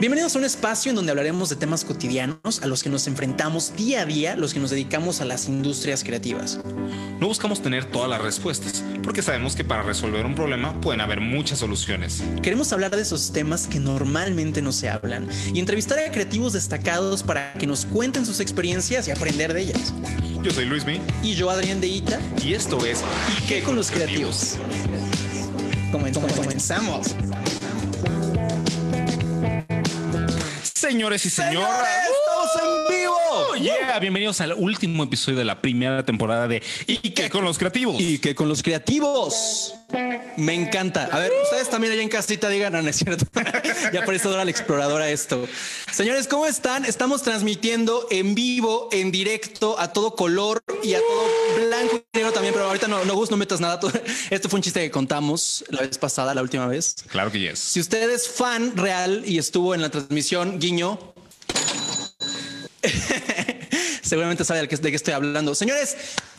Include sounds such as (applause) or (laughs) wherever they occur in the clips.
Bienvenidos a un espacio en donde hablaremos de temas cotidianos a los que nos enfrentamos día a día los que nos dedicamos a las industrias creativas. No buscamos tener todas las respuestas, porque sabemos que para resolver un problema pueden haber muchas soluciones. Queremos hablar de esos temas que normalmente no se hablan y entrevistar a creativos destacados para que nos cuenten sus experiencias y aprender de ellas. Yo soy Luis Mi Y yo, Adrián de Ita, y esto es ¿y qué con los creativos? Comenzamos. Comenzamos. Señores y señoras, ¡Estamos en yeah! bienvenidos al último episodio de la primera temporada de ¿Y qué con los creativos? ¿Y qué con los creativos? Me encanta. A ver, ustedes también allá en casita digan, no, no es cierto. (laughs) ya parece ahora la exploradora esto. Señores, ¿cómo están? Estamos transmitiendo en vivo, en directo, a todo color y a todo blanco y negro también, pero ahorita no, no, Gus, no metas nada. (laughs) Esto fue un chiste que contamos la vez pasada, la última vez. Claro que yes. Si usted es fan real y estuvo en la transmisión, guiño. (laughs) Seguramente sabe de qué estoy hablando. Señores,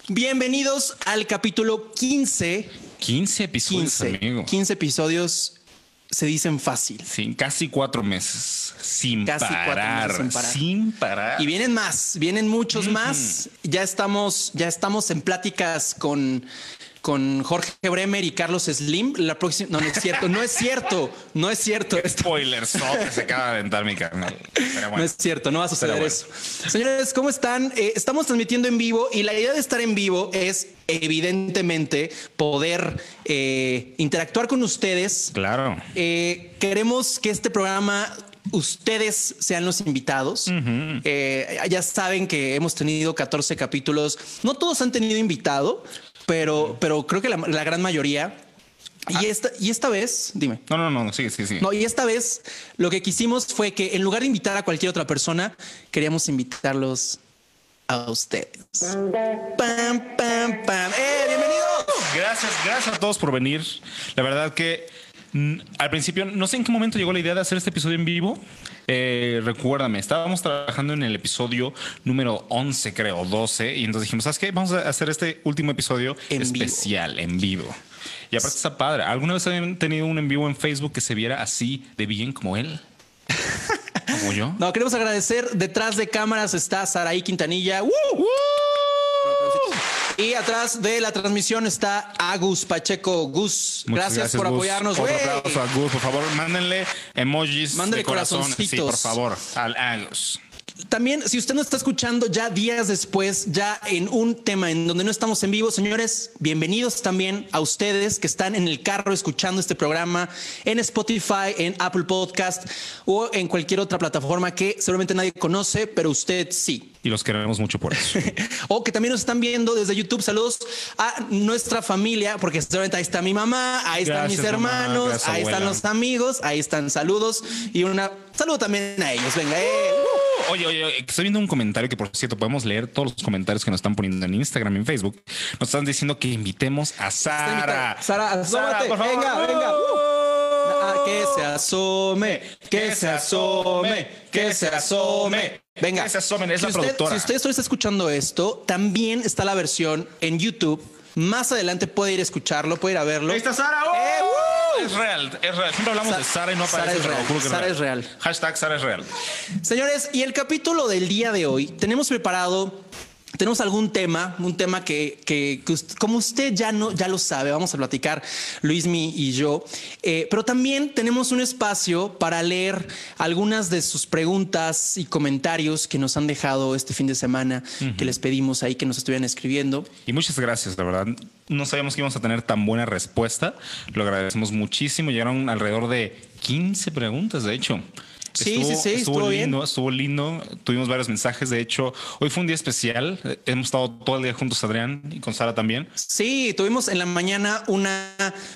bienvenidos al capítulo 15 15 episodios, 15, amigo. 15 episodios se dicen fácil. Sí, casi cuatro meses sin Casi cuatro parar, meses sin parar. sin parar. Y vienen más, vienen muchos más. Ya estamos, ya estamos en pláticas con, con Jorge Bremer y Carlos Slim. La próxima, no, no es cierto, no es cierto, no es cierto. Spoilers, no, que se acaba de aventar mi carnal. Pero bueno. No es cierto, no va a suceder eso. Señores, ¿cómo están? Eh, estamos transmitiendo en vivo y la idea de estar en vivo es evidentemente poder eh, interactuar con ustedes. Claro. Eh, queremos que este programa ustedes sean los invitados. Eh, ya saben que hemos tenido 14 capítulos. No todos han tenido invitado, pero, pero creo que la, la gran mayoría. Y esta, y esta vez, dime. No, no, no, sigue, sigue, sigue. No, y esta vez lo que quisimos fue que en lugar de invitar a cualquier otra persona, queríamos invitarlos a ustedes. Pam, pam, pam. ¡Eh, bienvenidos! Gracias, gracias a todos por venir. La verdad que al principio no sé en qué momento llegó la idea de hacer este episodio en vivo. Eh, recuérdame, estábamos trabajando en el episodio número 11, creo, 12, y entonces dijimos, ¿sabes qué? Vamos a hacer este último episodio En vivo. especial, en vivo. Y aparte está padre. ¿Alguna vez habían tenido un en vivo en Facebook que se viera así de bien como él? (laughs) ¿Como yo? No, queremos agradecer. Detrás de cámaras está Saraí Quintanilla. ¡Woo! Y atrás de la transmisión está Agus Pacheco. Gus, gracias, por Gus. apoyarnos. Otro güey. aplauso a Gus, por favor, mándenle emojis Mándale de corazón. Sí, corazoncitos. por favor, al Agus. También, si usted nos está escuchando ya días después, ya en un tema en donde no estamos en vivo, señores, bienvenidos también a ustedes que están en el carro escuchando este programa en Spotify, en Apple Podcast o en cualquier otra plataforma que seguramente nadie conoce, pero usted sí. Y los queremos mucho por eso. (laughs) O que también nos están viendo desde YouTube. Saludos a nuestra familia, porque seguramente ahí está mi mamá, ahí están Gracias, mis hermanos, ahí están los amigos, ahí están saludos y una saludo también a ellos. Venga, eh. Oye, oye, oye, estoy viendo un comentario que, por cierto, podemos leer todos los comentarios que nos están poniendo en Instagram y en Facebook. Nos están diciendo que invitemos a Sara. Sara, asómate. Venga, venga. Ah, que se asome, que se asome, que se asome. Venga, es la si usted, productora. Si usted solo está escuchando esto, también está la versión en YouTube. Más adelante puede ir a escucharlo, puede ir a verlo. Ahí está Sara. ¡Oh! ¡Eh! Es real, es real. Siempre hablamos Sa- de Sara y no Sara aparece. es pero real, Sara es real. Hashtag Sara es real. Señores, y el capítulo del día de hoy, tenemos preparado, tenemos algún tema, un tema que, que- que ust- como usted ya, no, ya lo sabe, vamos a platicar Luismi y yo, Eh, pero también tenemos un espacio para leer algunas de sus preguntas y comentarios que nos han dejado este fin de semana, que les pedimos ahí que nos estuvieran escribiendo. Y muchas gracias, la verdad. No sabíamos que íbamos a tener tan buena respuesta. Lo agradecemos muchísimo. Llegaron alrededor de 15 preguntas, de hecho. Sí, sí, sí, estuvo lindo, estuvo lindo. Tuvimos varios mensajes. De hecho, hoy fue un día especial. Hemos estado todo el día juntos, Adrián, y con Sara también. Sí, tuvimos en la mañana una,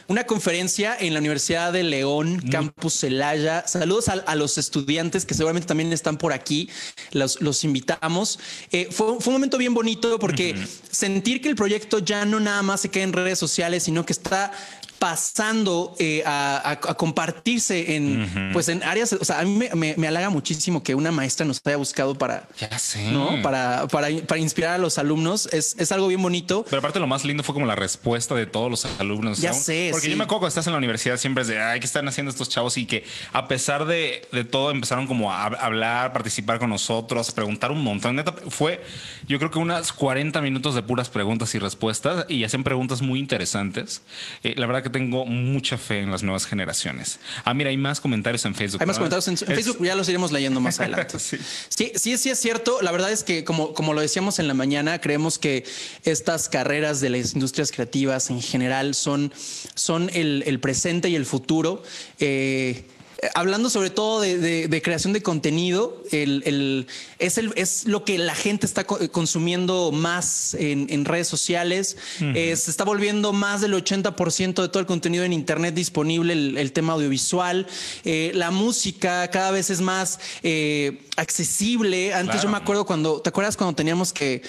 una conferencia en la Universidad de León, Campus Celaya. Saludos a, a los estudiantes que seguramente también están por aquí. Los, los invitamos. Eh, fue, fue un momento bien bonito porque sentir que el proyecto ya no nada más se queda en redes sociales, sino que está pasando eh, a, a- a compartirse en, pues en áreas, o sea, a mí me, me- me halaga muchísimo que una maestra nos haya buscado para, Ya sé. ¿no? Para, para, para inspirar a los alumnos. Es, es algo bien bonito. Pero aparte lo más lindo fue como la respuesta de todos los alumnos. Ya sé, Porque sí. yo me acuerdo cuando estás en la universidad siempre es de, ay, ¿qué están haciendo estos chavos? Y que a pesar de, de todo empezaron como a hab- hablar, participar con nosotros, preguntar un montón. Neta, fue yo creo que unas 40 minutos de puras preguntas y respuestas y hacen preguntas muy interesantes. Eh, la verdad que tengo mucha fe en las nuevas generaciones. Ah, mira, hay más comentarios en Facebook. Hay más ¿no? comentarios en, en Es- Facebook, ya los iremos leyendo más (laughs) adelante. Sí. sí. sí, sí, es cierto. La verdad es que, como, como lo decíamos en la mañana, creemos que estas carreras de las industrias creativas en general son, son el, el presente y el futuro. Eh, Hablando sobre todo de, de- de creación de contenido, el, el- es, el, es lo que la gente está co- consumiendo más en, en redes sociales. Eh, se está volviendo más del 80% de todo el contenido en Internet disponible, el, el tema audiovisual. Eh, la música cada vez es más eh, accesible. Antes Claro. yo me acuerdo cuando, ¿te acuerdas cuando teníamos que,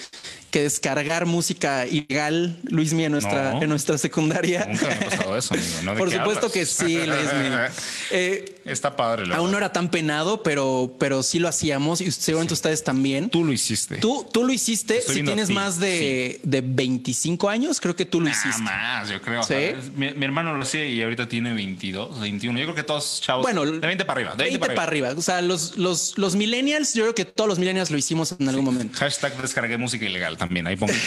que descargar música ilegal, Luis Mía, en nuestra, No. en nuestra secundaria? Nunca me ha pasado eso, amigo. ¿no? ¿De Por supuesto hablas? que sí, Luis Mía. (laughs) Eh, Está padre. la Aún no era tan penado, pero, pero sí lo hacíamos y seguramente ustedes también. Tú lo hiciste. Tú, tú lo hiciste. Estoy Si tienes ti, más de, de 25 años, creo que tú lo Nada hiciste. más, yo creo. ¿Sí? Mi, mi hermano lo hacía y ahorita tiene 22, 21. Yo creo que todos chavos. Bueno, de 20 para arriba. De 20, 20 para arriba. O sea, los, los, los millennials, yo creo que todos los millennials lo hicimos en algún momento. Hashtag descargué música ilegal también. Ahí pongo. (laughs)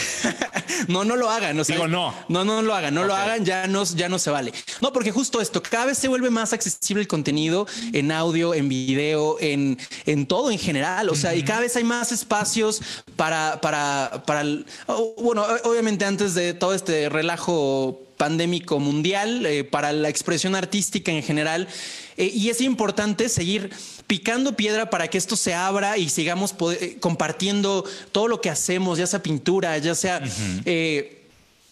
No, no lo hagan. o sea, Digo, no. No, no lo hagan. No lo hagan. Ya no, ya no se vale. No, porque justo esto, cada vez se vuelve más accesible el contenido en audio, en video, en, en todo en general. O sea, y cada vez hay más espacios para, para, para el- oh, bueno, obviamente antes de todo este relajo pandémico mundial, eh, para la expresión artística en general. Eh, y es importante seguir picando piedra para que esto se abra y sigamos eh, compartiendo todo lo que hacemos, ya sea pintura, ya sea eh,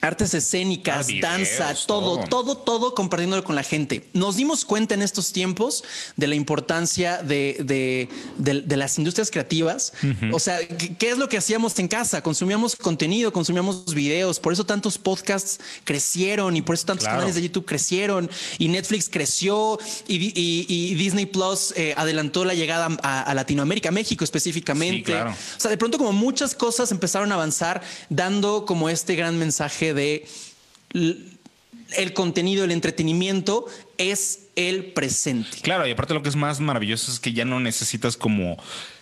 artes escénicas, Ah, videos, danza, todo, todo. todo, todo compartiéndolo con la gente. Nos dimos cuenta en estos tiempos de la importancia de, de- de- de las industrias creativas. O sea, ¿qué, es lo que hacíamos en casa? Consumíamos contenido, consumíamos videos, por eso tantos podcasts crecieron y por eso tantos Claro. canales de YouTube crecieron y Netflix creció y, Di- y- y Disney Plus eh, adelantó la llegada a, a Latinoamérica, a México específicamente. Sí, claro. O sea, de pronto como muchas cosas empezaron a avanzar dando como este gran mensaje de el contenido, el entretenimiento es el presente. Claro, y aparte lo que es más maravilloso es que ya no necesitas como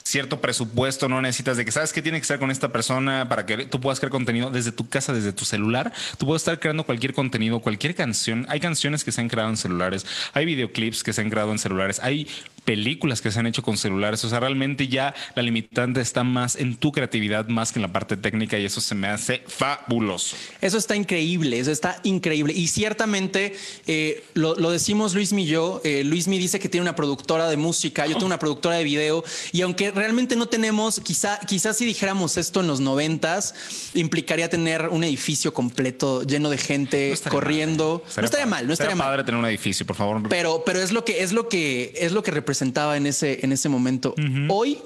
cierto presupuesto, no necesitas de que sabes que tiene que estar con esta persona para que tú puedas crear contenido desde tu casa, desde tu celular. Tú puedes estar creando cualquier contenido, cualquier canción. Hay canciones que se han creado en celulares, hay videoclips que se han creado en celulares, hay películas que se han hecho con celulares. O sea, realmente ya la limitante está más en tu creatividad más que en la parte técnica y eso se me hace fabuloso. Eso está increíble, eso está increíble. Y ciertamente eh, lo, lo decimos Luismi y yo. Eh, Luismi dice que tiene una productora de música, yo tengo una productora de video. Y aunque realmente no tenemos, quizá, quizás si dijéramos esto en los noventas, implicaría tener un edificio completo lleno de gente No corriendo. mal, ¿eh? no estaría padre. mal, no estaría mal. padre tener un edificio, por favor. Pero, pero es lo que es lo que es lo que representaba en ese, en ese momento. Hoy,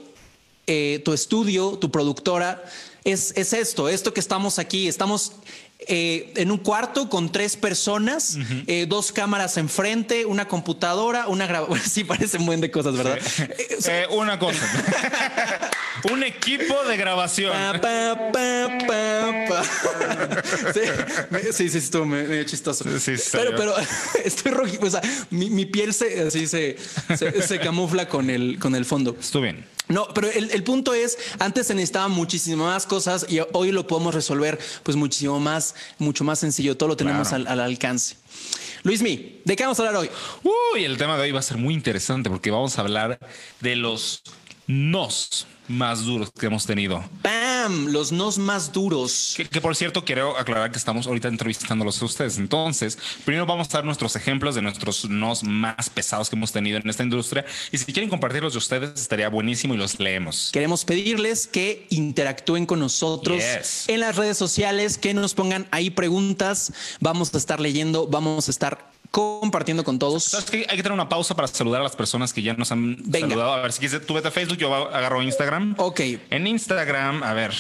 eh, tu estudio, tu productora, es, es esto, esto que estamos aquí, estamos eh, en un cuarto con tres personas, eh, dos cámaras enfrente, una computadora, una grabadora. (laughs) sí, parecen buen de cosas, ¿verdad? Eh, o sea, Eh, una cosa. (laughs) un equipo de grabación. Pa, pa, pa, pa, pa. (laughs) Sí, sí, sí, estuvo me- medio chistoso. Sí, sí, pero, pero estoy rojo. O sea, mi, mi piel se, así se, se, se camufla con el, con el fondo. Estuvo bien. No, pero el, el punto es, antes se necesitaban muchísimas más cosas y hoy lo podemos resolver pues muchísimo más, mucho más sencillo. Todo lo tenemos Claro. al, al alcance. Luismi, ¿de qué vamos a hablar hoy? Uy, el tema de hoy va a ser muy interesante porque vamos a hablar de los nos más duros que hemos tenido. ¡Bam! Los nos más duros. Que, que, por cierto, quiero aclarar que estamos ahorita entrevistándolos a ustedes. Entonces, primero vamos a dar nuestros ejemplos de nuestros nos más pesados que hemos tenido en esta industria. Y si quieren compartirlos de ustedes, estaría buenísimo y los leemos. Queremos pedirles que interactúen con nosotros Yes. en las redes sociales, que nos pongan ahí preguntas. Vamos a estar leyendo, vamos a estar compartiendo con todos. Hay que tener una pausa para saludar a las personas que ya nos han Venga. saludado. A ver, si quieres, tú vete a Facebook, yo agarro Instagram. Ok. En Instagram, a ver,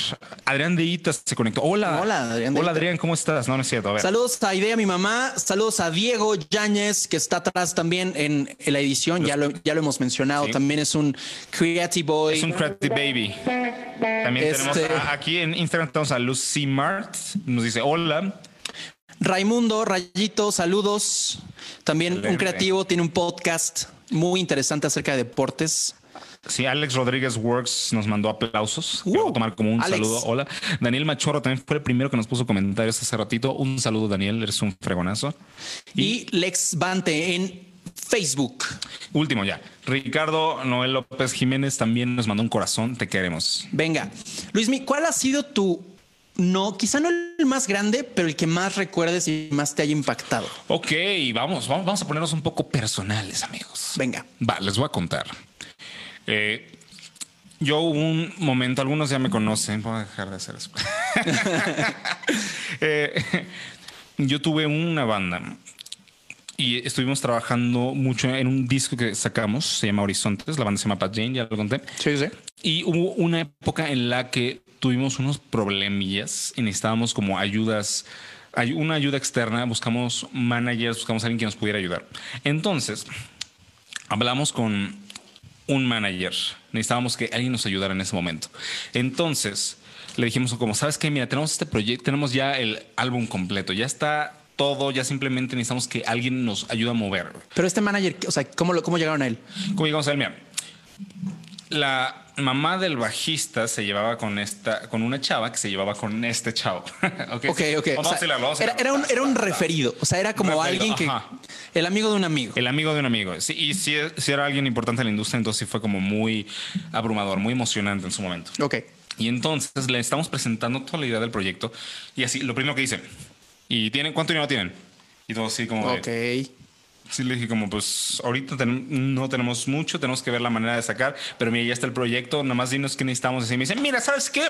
Adrián de Itas se conectó. Hola. Hola, Adrián Hola. Adrián, ¿cómo estás? No, no es cierto. A ver. Saludos a Idea, mi mamá. Saludos a Diego Yáñez, que está atrás también en, en la edición. Ya lo, ya lo hemos mencionado. Sí. También es un Creative Boy. Es un Creative Baby. También Este- tenemos a- aquí en Instagram tenemos a Lucy Mart. Nos dice hola. Raimundo, Rayito, saludos. También un creativo, tiene un podcast muy interesante acerca de deportes. Sí, Alex Rodríguez Works nos mandó aplausos. Uh, voy a tomar como un Alex. saludo. Hola. Daniel Machorro también fue el primero que nos puso comentarios hace ratito. Un saludo, Daniel. Eres un fregonazo. Y, Lex Bante en Facebook. Último ya. Ricardo Noel López Jiménez también nos mandó un corazón. Te queremos. Venga, Luismi, ¿cuál ha sido tu no, quizá no el más grande, pero el que más recuerdes y más te haya impactado? Ok, vamos, vamos, vamos a ponernos un poco personales, amigos. Venga. Va, les voy a contar. Eh, yo hubo un momento, algunos ya me conocen, voy a dejar de hacer eso. (laughs) (laughs) Eh, yo tuve una banda y estuvimos trabajando mucho en un disco que sacamos, se llama Horizontes, la banda se llama Pat Jane, ya lo conté. Sí, sí. Y hubo una época en la que tuvimos unos problemillas y necesitábamos como ayudas, ay- una ayuda externa, buscamos managers, buscamos a alguien que nos pudiera ayudar. Entonces, hablamos con un manager, necesitábamos que alguien nos ayudara en ese momento. Entonces, le dijimos como, ¿sabes qué? Mira, tenemos este proyecto, tenemos ya el álbum completo, ya está todo, ya simplemente necesitamos que alguien nos ayude a mover. Pero este manager, o sea, ¿cómo, lo- cómo llegaron a él? ¿Cómo llegamos a él? Mira, la mamá del bajista se llevaba con esta, con una chava que se llevaba con este chavo. (laughs) ok, Ok, O sea, era, un, era un referido. O sea, era como Referido, alguien que. ajá. El amigo de un amigo. El amigo de un amigo. Sí, y si, si era alguien importante en la industria, entonces sí fue como muy abrumador, muy emocionante en su momento. Ok. Y entonces le estamos presentando toda la idea del proyecto. Y así, lo primero que dice, ¿y tienen cuánto dinero tienen? Y todo así como de, Ok. Sí, le dije como, pues ahorita ten- no tenemos mucho, tenemos que ver la manera de sacar, pero mira, ya está el proyecto, nada más dinos qué necesitamos. Y me dicen, mira, ¿sabes qué?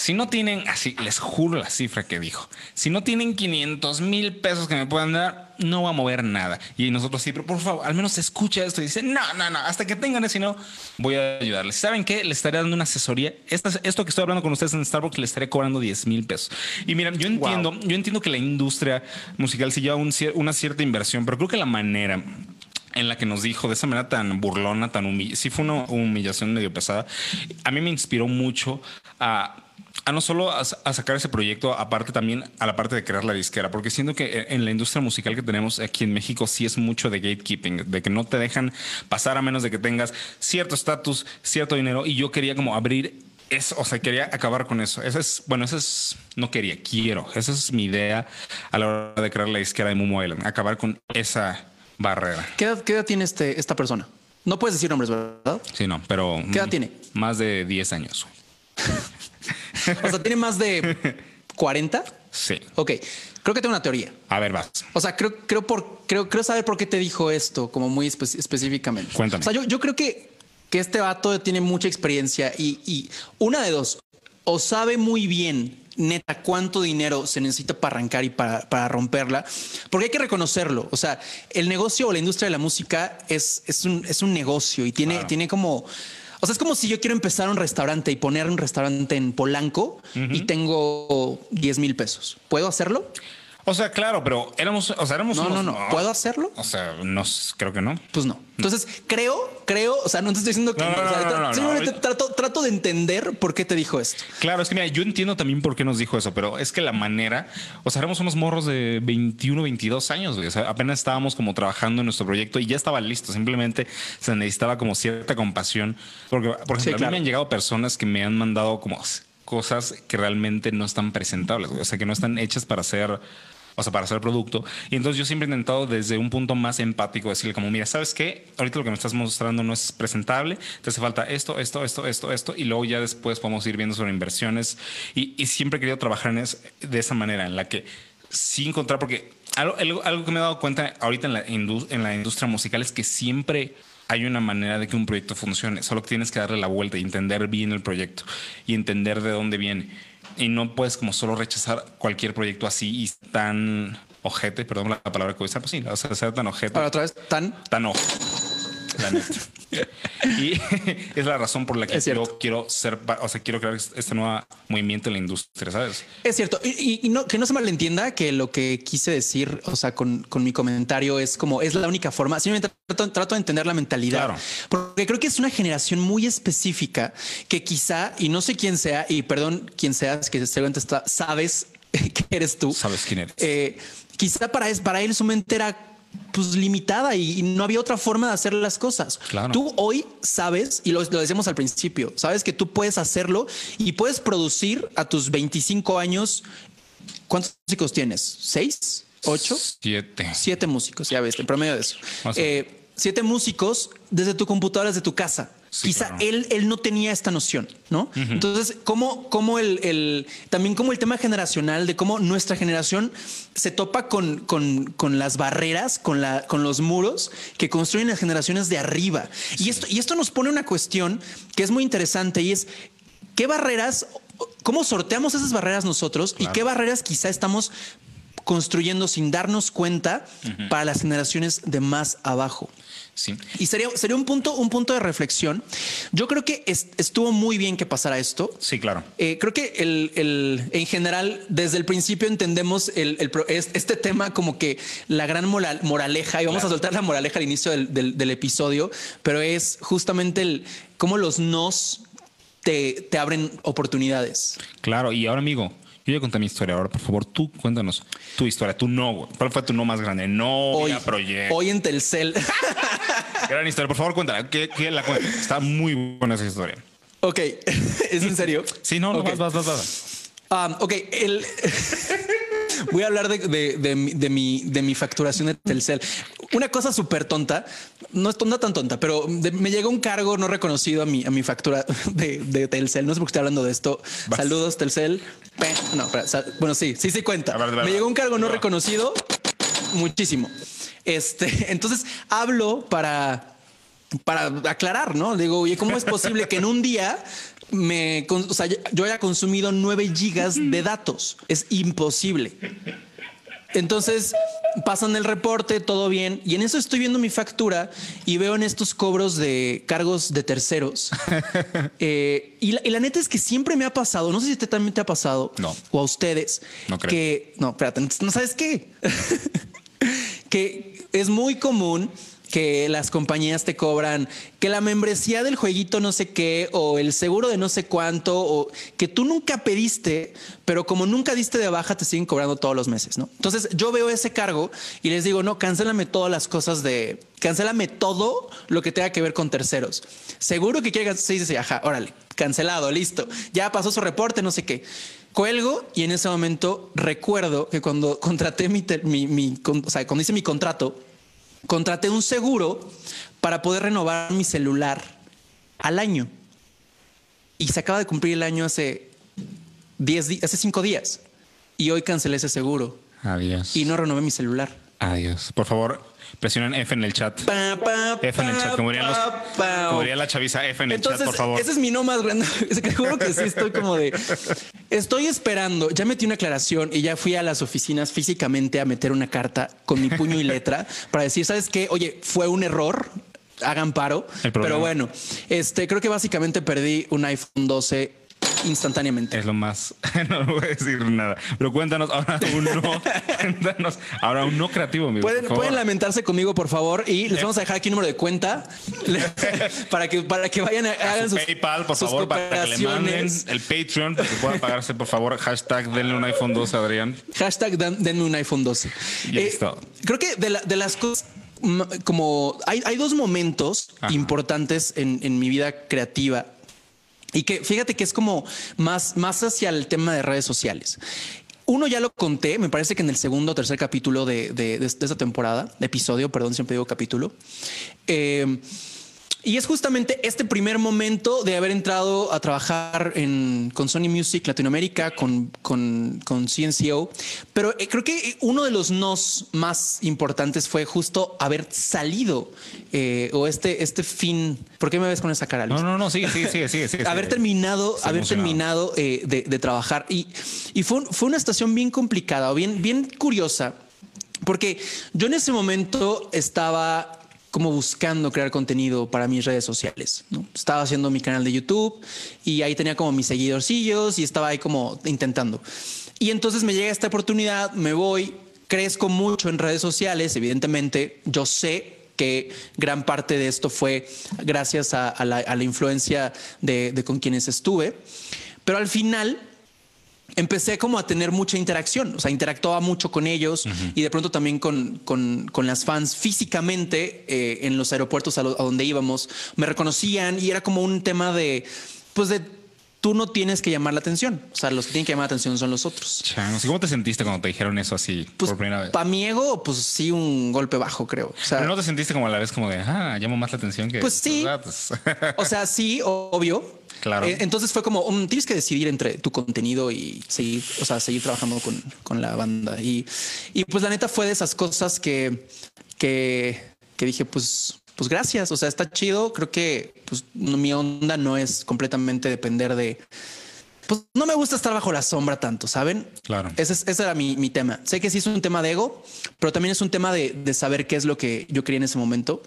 Si no tienen, así, les juro la cifra que dijo, si no tienen 500 mil pesos que me puedan dar, no va a mover nada. Y nosotros sí, pero por favor, al menos escucha esto y dice, no, no, no, hasta que tengan ese, no, voy a ayudarles. ¿Saben qué? Les estaré dando una asesoría. Esto que estoy hablando con ustedes en Starbucks, les estaré cobrando 10 mil pesos. Y mira, yo entiendo, yo entiendo que la industria musical sí lleva un una cierta inversión, pero creo que la manera en la que nos dijo de esa manera tan burlona, tan humillada, sí fue una humillación medio pesada. A mí me inspiró mucho a, a no solo a, a sacar ese proyecto, aparte también a la parte de crear la disquera, porque siento que en la industria musical que tenemos aquí en México sí es mucho de gatekeeping, de que no te dejan pasar a menos de que tengas cierto estatus, cierto dinero, y yo quería como abrir eso, o sea, quería acabar con eso. Esa es, bueno, esa es, no quería, quiero. Esa es mi idea a la hora de crear la disquera de Momo Island, acabar con esa barrera. ¿Qué edad, qué edad tiene este, esta persona? No puedes decir nombres, ¿verdad? Sí, no, pero. ¿Qué edad tiene? Más de 10 años. (laughs) O sea, tiene más de 40. Sí. Ok. Creo que tengo una teoría. A ver, vas. O sea, creo, creo, por, creo, creo saber por qué te dijo esto, como muy espe- específicamente. Cuéntame. O sea, yo, yo creo que, que este vato tiene mucha experiencia y, y una de dos, o sabe muy bien, neta, cuánto dinero se necesita para arrancar y para, para romperla, porque hay que reconocerlo. O sea, el negocio o la industria de la música es, es, un, es un negocio y tiene, Claro. tiene como... O sea, es como si yo quiero empezar un restaurante y poner un restaurante en Polanco y tengo 10 mil pesos. ¿Puedo hacerlo? O sea, claro, pero éramos. O sea, éramos. No, unos- no, no. ¿Puedo hacerlo? O sea, no, creo que no. Pues no. Entonces, creo, creo, o sea, no te estoy diciendo que No, no, o sea, no, no, simplemente trato, trato de entender por qué te dijo esto. Claro, es que mira, yo entiendo también por qué nos dijo eso, pero es que la manera, o sea, éramos unos morros de 21, 22 años, güey. O sea, apenas estábamos como trabajando en nuestro proyecto y ya estaba listo. Simplemente se necesitaba como cierta compasión. Porque, por ejemplo, Sí, a mí me han llegado personas que me han mandado como cosas que realmente no están presentables, güey. O sea, que no están hechas para ser o sea, para hacer producto. Y entonces yo siempre he intentado desde un punto más empático decirle como, mira, ¿sabes qué? Ahorita lo que me estás mostrando no es presentable, te hace falta esto, esto, esto, esto, esto, y luego ya después podemos ir viendo sobre inversiones. Y, y siempre he querido trabajar en es- de esa manera, en la que sí encontrar, porque algo, algo, algo que me he dado cuenta ahorita en la, en la industria musical es que siempre hay una manera de que un proyecto funcione, solo que tienes que darle la vuelta y entender bien el proyecto y entender de dónde viene. Y no puedes como solo rechazar cualquier proyecto así y tan ojete, perdón la palabra que voy a usar, pues sí, o sea, ser tan ojete. Ahora otra vez, tan. Tan ojo. La neta. y (laughs) es la razón por la que yo quiero ser, o sea, quiero crear este nuevo movimiento en la industria, ¿sabes? Es cierto. Y, no, que no se malentienda que lo que quise decir, o sea, con, con mi comentario es como es la única forma. Simplemente trato, trato de entender la mentalidad. Claro. Porque creo que es una generación muy específica que quizá, y no sé quién sea, y perdón, quién seas, que seguramente está, sabes (laughs) que eres tú. Sabes quién eres. Eh, quizá para, es, para él su mente era pues limitada y, y no había otra forma de hacer las cosas. Claro. Tú hoy sabes, y lo, lo decíamos al principio, sabes que tú puedes hacerlo y puedes producir a tus 25 años. ¿Cuántos músicos tienes? ¿Seis? ¿Ocho? Siete. Siete músicos, ya ves, en promedio de eso. Eh, siete músicos desde tu computadora, desde tu casa. Sí, Quizá claro. él, él no tenía esta noción, ¿no? Entonces, ¿cómo, cómo el, el- también como el tema generacional de cómo nuestra generación se topa con, con, con las barreras, con, la, con los muros que construyen las generaciones de arriba. Y, esto, y esto nos pone una cuestión que es muy interesante y es, ¿qué barreras, cómo sorteamos esas barreras nosotros y qué barreras quizá estamos construyendo sin darnos cuenta para las generaciones de más abajo. Sí. Y sería, sería un, punto, un punto de reflexión. Yo creo que es- estuvo muy bien que pasara esto. Sí, claro. Eh, creo que el, el- en general, desde el principio entendemos el, el este tema como que la gran moral- moraleja, y vamos Claro. a soltar la moraleja al inicio del, del- del episodio, pero es justamente el cómo los nos te, te abren oportunidades. Claro. Y ahora, amigo, yo ya conté mi historia. Ahora, por favor, tú cuéntanos tu historia. Tu no. ¿Cuál fue tu no más grande? No, Hoy, proyecto. hoy en Telcel. (laughs) Gran historia. Por favor, cuéntala. ¿Qué, qué la cuenta? Está muy buena esa historia. ok, (laughs) ¿es en serio? Sí, no, no, Ok. vas, vas, vas, vas. Um, ok, el... (laughs) voy a hablar de, de- de mi- de mi, de mi facturación de Telcel. Una cosa súper tonta, no es tonta tan tonta, pero me llegó un cargo no reconocido a mi, a mi factura de, de Telcel. No sé por qué estoy hablando de esto. Vas. Saludos, Telcel. No, bueno, sí, sí, sí cuenta. Ver, me llegó un cargo no reconocido muchísimo. Este, (laughs) entonces hablo para, para aclarar, ¿no? Digo, oye, ¿cómo es posible que en un día me, con- o sea, yo haya consumido 9 gigas de datos? Es imposible. Entonces pasan el reporte, todo bien, y en eso estoy viendo mi factura y veo en estos cobros de cargos de terceros. (laughs) Eh, y, la, y la neta es que siempre me ha pasado, no sé si ti también te ha pasado, No. o a ustedes, No creo. que no, espérate, no sabes qué, (laughs) que es muy común que las compañías te cobran que la membresía del jueguito no sé qué o el seguro de no sé cuánto o que tú nunca pediste, pero como nunca diste de baja te siguen cobrando todos los meses, ¿no? Entonces yo veo ese cargo y les digo, no, cancélame todas las cosas de, cancélame todo lo que tenga que ver con terceros. Seguro que quieres, sí, sí, sí, ajá, órale, cancelado, listo. Ya pasó su reporte, no sé qué. Cuelgo y en ese momento recuerdo que cuando (laughs) contraté mi, mi, o sea, cuando hice mi contrato, contraté un seguro para poder renovar mi celular al año. Y se acaba de cumplir el año hace 10 días, hace 5 días. Y hoy cancelé ese seguro Adiós. y no renové mi celular. Adiós. Por favor, presionen F en el chat. Pa, pa, F en el chat. Como dirían, los, como diría la chaviza, F en el chat, por favor. ese es mi no más grande. (laughs) Que juro que sí estoy como de. Estoy esperando. Ya metí una aclaración y ya fui a las oficinas físicamente a meter una carta con mi puño y letra (laughs) para decir, ¿sabes qué? Oye, fue un error. Hagan paro. Pero bueno, este creo que básicamente perdí un iPhone 12 instantáneamente. Es lo más. (laughs) No voy a decir nada. Pero cuéntanos ahora un no. (laughs) cuéntanos ahora un no creativo, amigo. Pueden, pueden lamentarse conmigo, por favor, y les vamos a dejar aquí un número de cuenta (laughs) para que para que vayan a, hagan Su sus PayPal, por sus favor, para que le manden el Patreon, para que puedan pagarse, por favor. Hashtag denle un iPhone 12 a Adrián. Hashtag denme un iPhone 12. Ya está. creo que de, la- de las cosas, mm, como hay, hay dos momentos Ajá. importantes en, en mi vida creativa y que fíjate que es como más, más hacia el tema de redes sociales. Uno ya lo conté, me parece que en el segundo o tercer capítulo de, de- esta temporada, episodio, perdón, siempre digo capítulo. Eh, y es justamente este primer momento de haber entrado a trabajar en, con Sony Music Latinoamérica, con, con, con CNCO. Pero eh, creo que uno de los nos más importantes fue justo haber salido eh, o este, este fin. ¿Por qué me ves con esa cara? Luis? No, no, no, sigue, sigue, sigue, sigue. sigue, haber sigue. terminado, Estoy haber terminado eh, de, de trabajar. Y, y fue, un- fue una estación bien complicada o bien, bien curiosa. Porque yo en ese momento estaba como buscando crear contenido para mis redes sociales. ¿no? Estaba haciendo mi canal de YouTube y ahí tenía como mis seguidorcillos y estaba ahí como intentando. Y entonces me llega esta oportunidad, me voy, crezco mucho en redes sociales, evidentemente yo sé que gran parte de esto fue gracias a, la, influencia de con quienes estuve, pero al final empecé como a tener mucha interacción, o sea, interactuaba mucho con ellos uh -huh. y de pronto también con, con, con las fans físicamente eh, en los aeropuertos a, lo, a, donde íbamos, me reconocían y era como un tema de, pues de... Tú no tienes que llamar la atención. O sea, los que tienen que llamar la atención son los otros. ¿Cómo te sentiste cuando te dijeron eso así pues, por primera vez? Para mi ego, pues sí, un golpe bajo, creo. O sea, Pero no te sentiste como a la vez como de, ah, llamo más la atención que. Pues sí. o sea, sí, obvio. Claro. Eh, entonces fue como, um, tienes que decidir entre tu contenido y seguir, o sea, seguir trabajando con, con la banda. Y, y, pues la neta fue de esas cosas que, que, que dije, pues, pues gracias. O sea, está chido. Creo que pues, mi onda no es completamente depender de. Pues no me gusta estar bajo la sombra tanto, ¿saben? Claro. Ese, ese era mi, mi, tema. Sé que sí es un tema de ego, pero también es un tema de, de saber qué es lo que yo quería en ese momento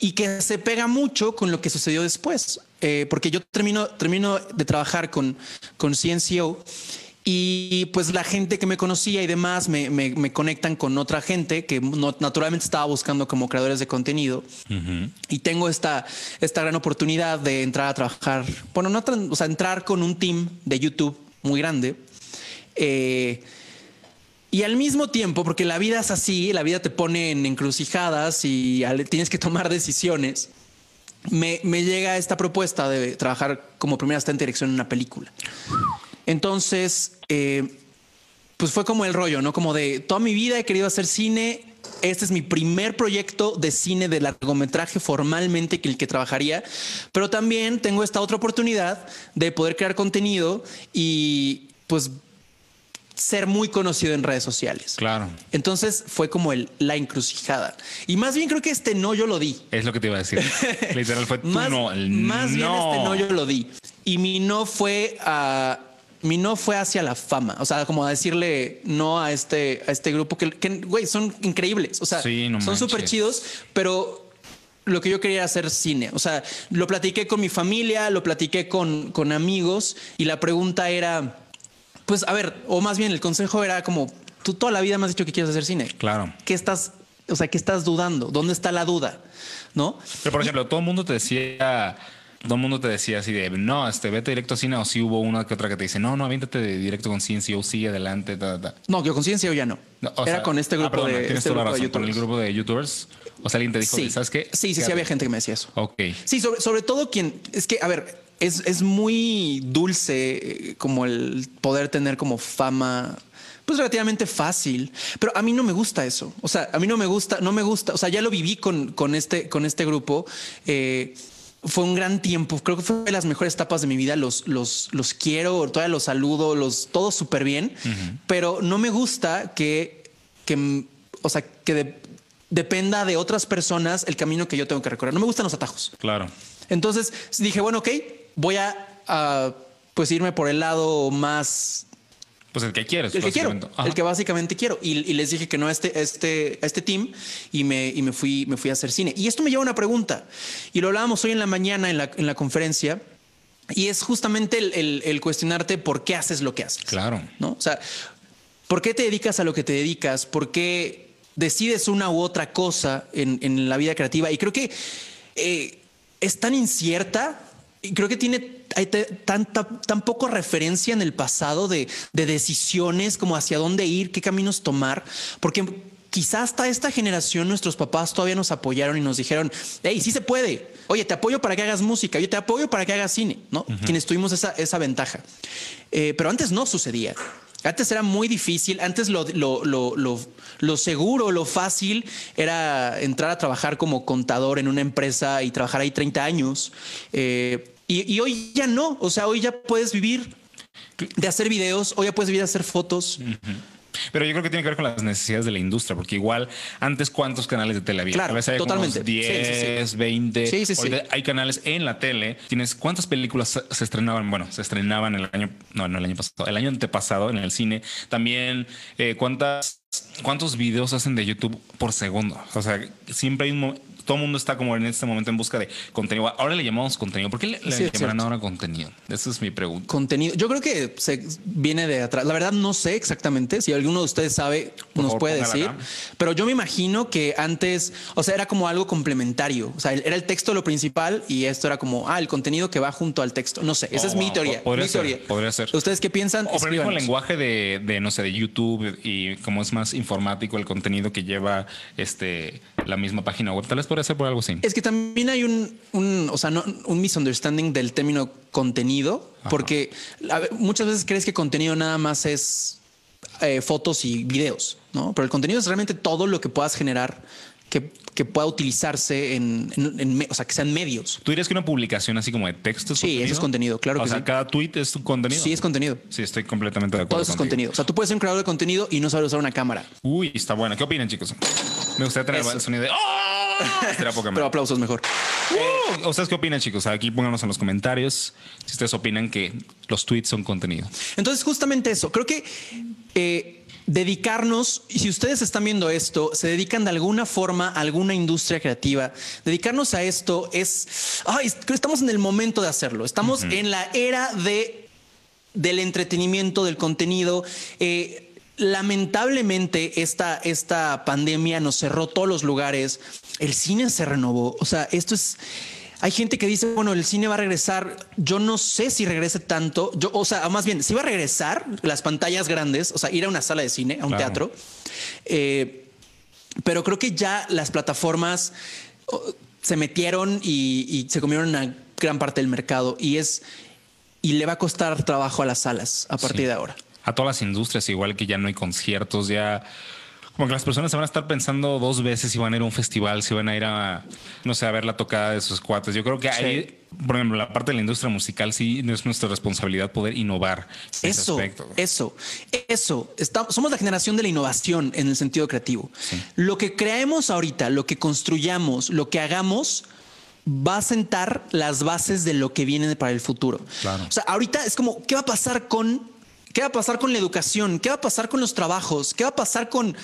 y que se pega mucho con lo que sucedió después. Eh, porque yo termino, termino de trabajar con, con CNCO y pues la gente que me conocía y demás me, me, me conectan con otra gente que no, naturalmente estaba buscando como creadores de contenido. Uh -huh. Y tengo esta, esta gran oportunidad de entrar a trabajar, bueno, no, o sea, entrar con un team de YouTube muy grande. Eh, y al mismo tiempo, porque la vida es así, la vida te pone en encrucijadas y tienes que tomar decisiones, me, llega esta propuesta de trabajar como primera asistente de dirección en una película. Entonces, eh, pues fue como el rollo, ¿no? Como de toda mi vida he querido hacer cine. Este es mi primer proyecto de cine de largometraje formalmente que el que trabajaría, pero también tengo esta otra oportunidad de poder crear contenido y pues ser muy conocido en redes sociales. Claro. Entonces fue como el, la encrucijada. Y más bien creo que este no yo lo di. Es lo que te iba a decir. (laughs) Literal fue tú más, no. El más no. bien este no yo lo di. Y mi no fue a. Mi no fue hacia la fama, o sea, como a decirle no a este, a este grupo que, güey, son increíbles, o sea, sí, no son súper chidos, pero lo que yo quería hacer cine. O sea, lo platiqué con mi familia, lo platiqué con, con amigos y la pregunta era, pues a ver, o más bien el consejo era como, tú toda la vida me has dicho que quieres hacer cine. Claro. ¿Qué estás, o sea, qué estás dudando? ¿Dónde está la duda? ¿No? Pero por ejemplo, todo el mundo te decía, todo el mundo te decía así de, no, este, vete directo a cine o si hubo una que otra que te dice, no, no, aviéntate directo con CNCO, sigue adelante, ta, ta. No, yo con CNCO ya no. no Era sea, con este grupo ah, perdón, de, tienes este toda grupo la razón, de con el grupo de YouTubers. O sea, alguien te dijo, sí. ¿sabes qué? Sí, sí, sí, había gente que me decía eso. Ok. Sí, sobre, sobre todo quien, es que, a ver, es, es muy dulce eh, como el poder tener como fama pues relativamente fácil, pero a mí no me gusta eso. O sea, a mí no me gusta, no me gusta. O sea, ya lo viví con, con este, con este grupo. Eh, fue un gran tiempo. Creo que fue de las mejores etapas de mi vida. Los, los, los quiero, todavía los saludo, los todo súper bien, uh -huh. pero no me gusta que, que o sea, que de, dependa de otras personas el camino que yo tengo que recorrer. No me gustan los atajos. Claro. Entonces dije, bueno, ok, voy a, a pues irme por el lado más pues el que quieres. El que quiero. Ajá. El que básicamente quiero. Y, y, les dije que no a este, este, este team y, me, y me, fui, me fui a hacer cine. Y esto me lleva a una pregunta. Y lo hablábamos hoy en la mañana en la, en la conferencia. Y es justamente el, el, el, cuestionarte por qué haces lo que haces. Claro. ¿no? O sea, ¿por qué te dedicas a lo que te dedicas? ¿Por qué decides una u otra cosa en, en la vida creativa? Y creo que eh, es tan incierta y creo que tiene hay tanta, tan poco referencia en el pasado de, de, decisiones como hacia dónde ir, qué caminos tomar, porque quizás hasta esta generación nuestros papás todavía nos apoyaron y nos dijeron, hey, sí se puede, oye, te apoyo para que hagas música, yo te apoyo para que hagas cine, ¿no? Uh -huh. Quienes tuvimos esa, esa ventaja. Eh, pero antes no sucedía. Antes era muy difícil, antes lo, lo, lo, lo, seguro, lo fácil era entrar a trabajar como contador en una empresa y trabajar ahí 30 años. Eh, y, hoy ya no, o sea, hoy ya puedes vivir de hacer videos, hoy ya puedes vivir de hacer fotos. Pero yo creo que tiene que ver con las necesidades de la industria, porque igual antes cuántos canales de tele había. Claro, A veces totalmente. 10, Sí, 20. Sí, sí, sí. Hay canales en la tele. Tienes cuántas películas se- estrenaban. Bueno, se estrenaban el año, no, no el año pasado, el año antepasado en el cine. También eh, cuántas, cuántos videos hacen de YouTube por segundo. O sea, siempre hay un mo- todo el mundo está como en este momento en busca de contenido. Ahora le llamamos contenido. ¿Por qué le, le Sí, cierto. ahora contenido? Esa es mi pregunta. Contenido. Yo creo que se viene de atrás. La verdad no sé exactamente. Si alguno de ustedes sabe, Por nos favor, puede decir. acá. Pero yo me imagino que antes, o sea, era como algo complementario. O sea, era el texto lo principal y esto era como, ah, el contenido que va junto al texto. No sé, esa Oh, es mi teoría. Podría mi ser, teoría. podría ser. ¿Ustedes qué piensan? O por el mismo lenguaje de, de, no sé, de YouTube y como es más informático el contenido que lleva este la misma página web. Tal vez podría ser por algo así. Es que también hay un, un, o sea, no, un misunderstanding del término contenido, porque a ver, muchas veces crees que contenido nada más es eh, fotos y videos, ¿no? Pero el contenido es realmente todo lo que puedas generar que, que pueda utilizarse en, en- en o sea, que sean medios. ¿Tú dirías que una publicación así como de texto es Sí, eso es contenido, claro o que sea, sí. cada tweet es un contenido. Sí, es contenido. Sí, estoy completamente de acuerdo. Todo eso es contenido. O sea, tú puedes ser un creador de contenido y no saber usar una cámara. Uy, está buena. ¿Qué opinan, chicos? Me gustaría tener Eso. el sonido de. ¡Oh! Pero aplausos mejor. Uh, ¿Ustedes qué opinan, chicos? Aquí pónganos en los comentarios si ustedes opinan que los tweets son contenido. Entonces, justamente eso. Creo que eh, dedicarnos, y si ustedes están viendo esto, se dedican de alguna forma a alguna industria creativa, dedicarnos a esto es. Ay, creo que estamos en el momento de hacerlo. Estamos en la era de, del entretenimiento, del contenido. Eh, lamentablemente, esta, esta pandemia nos cerró todos los lugares. El cine se renovó. O sea, esto es. Hay gente que dice, bueno, el cine va a regresar. Yo no sé si regrese tanto. Yo, o sea, más bien, si va a regresar las pantallas grandes, o sea, ir a una sala de cine, a un Claro. teatro. Eh, pero creo que ya las plataformas se metieron y, y se comieron una gran parte del mercado y es y le va a costar trabajo a las salas a partir Sí. de ahora. A todas las industrias, igual que ya no hay conciertos, ya. Como que las personas se van a estar pensando dos veces si van a ir a un festival, si van a ir a, no sé, a ver la tocada de sus cuates. Yo creo que ahí, por ejemplo, la parte de la industria musical sí es nuestra responsabilidad poder innovar Eso, aspecto. eso, eso. Está- somos la generación de la innovación en el sentido creativo. Lo que creemos ahorita, lo que construyamos, lo que hagamos, va a sentar las bases de lo que viene para el futuro. Claro. O sea, ahorita es como, ¿qué va a pasar con... ¿Qué va a pasar con la educación? ¿Qué va a pasar con los trabajos? ¿Qué va a pasar con,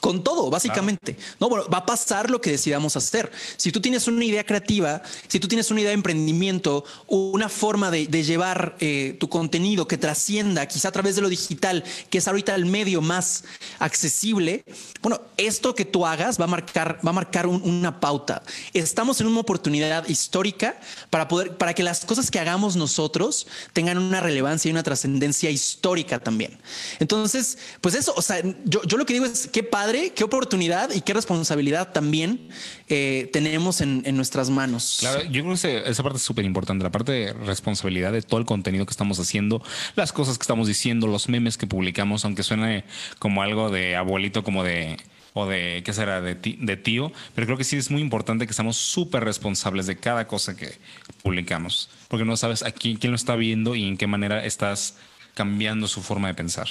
con todo, básicamente? No, bueno, va a pasar lo que decidamos hacer. Si tú tienes una idea creativa, si tú tienes una idea de emprendimiento, una forma de, de llevar eh, tu contenido que trascienda, quizá a través de lo digital, que es ahorita el medio más accesible, bueno, esto que tú hagas va a marcar, va a marcar un- una pauta. Estamos en una oportunidad histórica para poder, para que las cosas que hagamos nosotros tengan una relevancia y una trascendencia histórica también. Entonces, pues eso, o sea, yo, yo lo que digo es qué padre, qué oportunidad y qué responsabilidad también eh, tenemos en, en nuestras manos. Claro, yo creo que esa parte es súper importante, la parte de responsabilidad de todo el contenido que estamos haciendo, las cosas que estamos diciendo, los memes que publicamos, aunque suene como algo de abuelito, como de o de qué será de, tío, pero creo que sí es muy importante que estamos súper responsables de cada cosa que publicamos, porque no sabes a quién, quién lo está viendo y en qué manera estás cambiando su forma de pensar.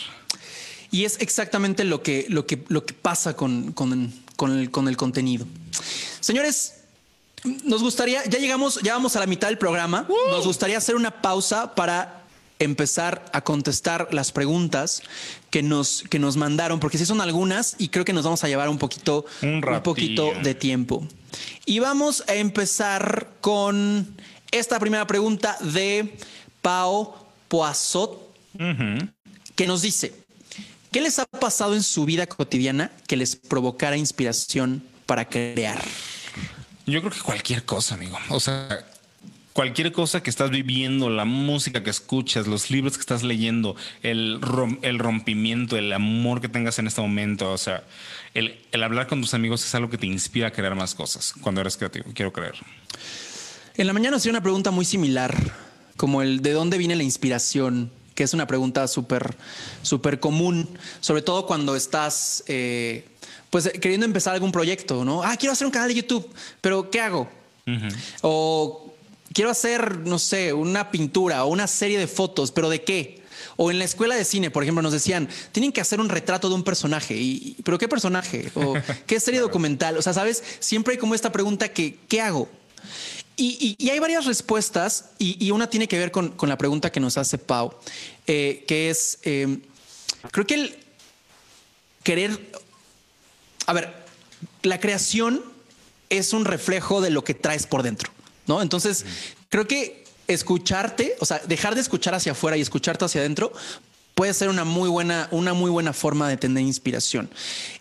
Y es exactamente lo que, lo que, lo que pasa con, con- con el, con el contenido. Señores, nos gustaría, ya llegamos, ya vamos a la mitad del programa. Nos gustaría hacer una pausa para empezar a contestar las preguntas que nos, que nos mandaron, porque sí son algunas y creo que nos vamos a llevar un poquito, Un ratillo. poquito de tiempo. Y vamos a empezar con esta primera pregunta de Pao Poazot, que nos dice, ¿qué les ha pasado en su vida cotidiana que les provocara inspiración para crear? Yo creo que cualquier cosa, amigo. O sea, cualquier cosa que estás viviendo, la música que escuchas, los libros que estás leyendo, el, rom- el rompimiento, el amor que tengas en este momento, o sea, el, el hablar con tus amigos es algo que te inspira a crear más cosas cuando eres creativo, quiero creer. En la mañana hacía una pregunta muy similar, como el de dónde viene la inspiración, que es una pregunta súper, súper común, sobre todo cuando estás, eh, pues queriendo empezar algún proyecto, ¿no? Ah, quiero hacer un canal de YouTube, pero ¿qué hago? O quiero hacer, no sé, una pintura o una serie de fotos, pero ¿de qué? O en la escuela de cine, por ejemplo, nos decían, tienen que hacer un retrato de un personaje. Y, ¿Pero qué personaje? ¿O qué serie (laughs) documental? O sea, ¿sabes? Siempre hay como esta pregunta que, ¿qué hago? Y, hay varias respuestas y, una tiene que ver con, la pregunta que nos hace Pau, eh, que es, eh, creo que el querer, a ver, la creación es un reflejo de lo que traes por dentro, ¿no? Entonces, creo que escucharte, o sea, dejar de escuchar hacia afuera y escucharte hacia adentro puede ser una muy buena, una muy buena forma de tener inspiración.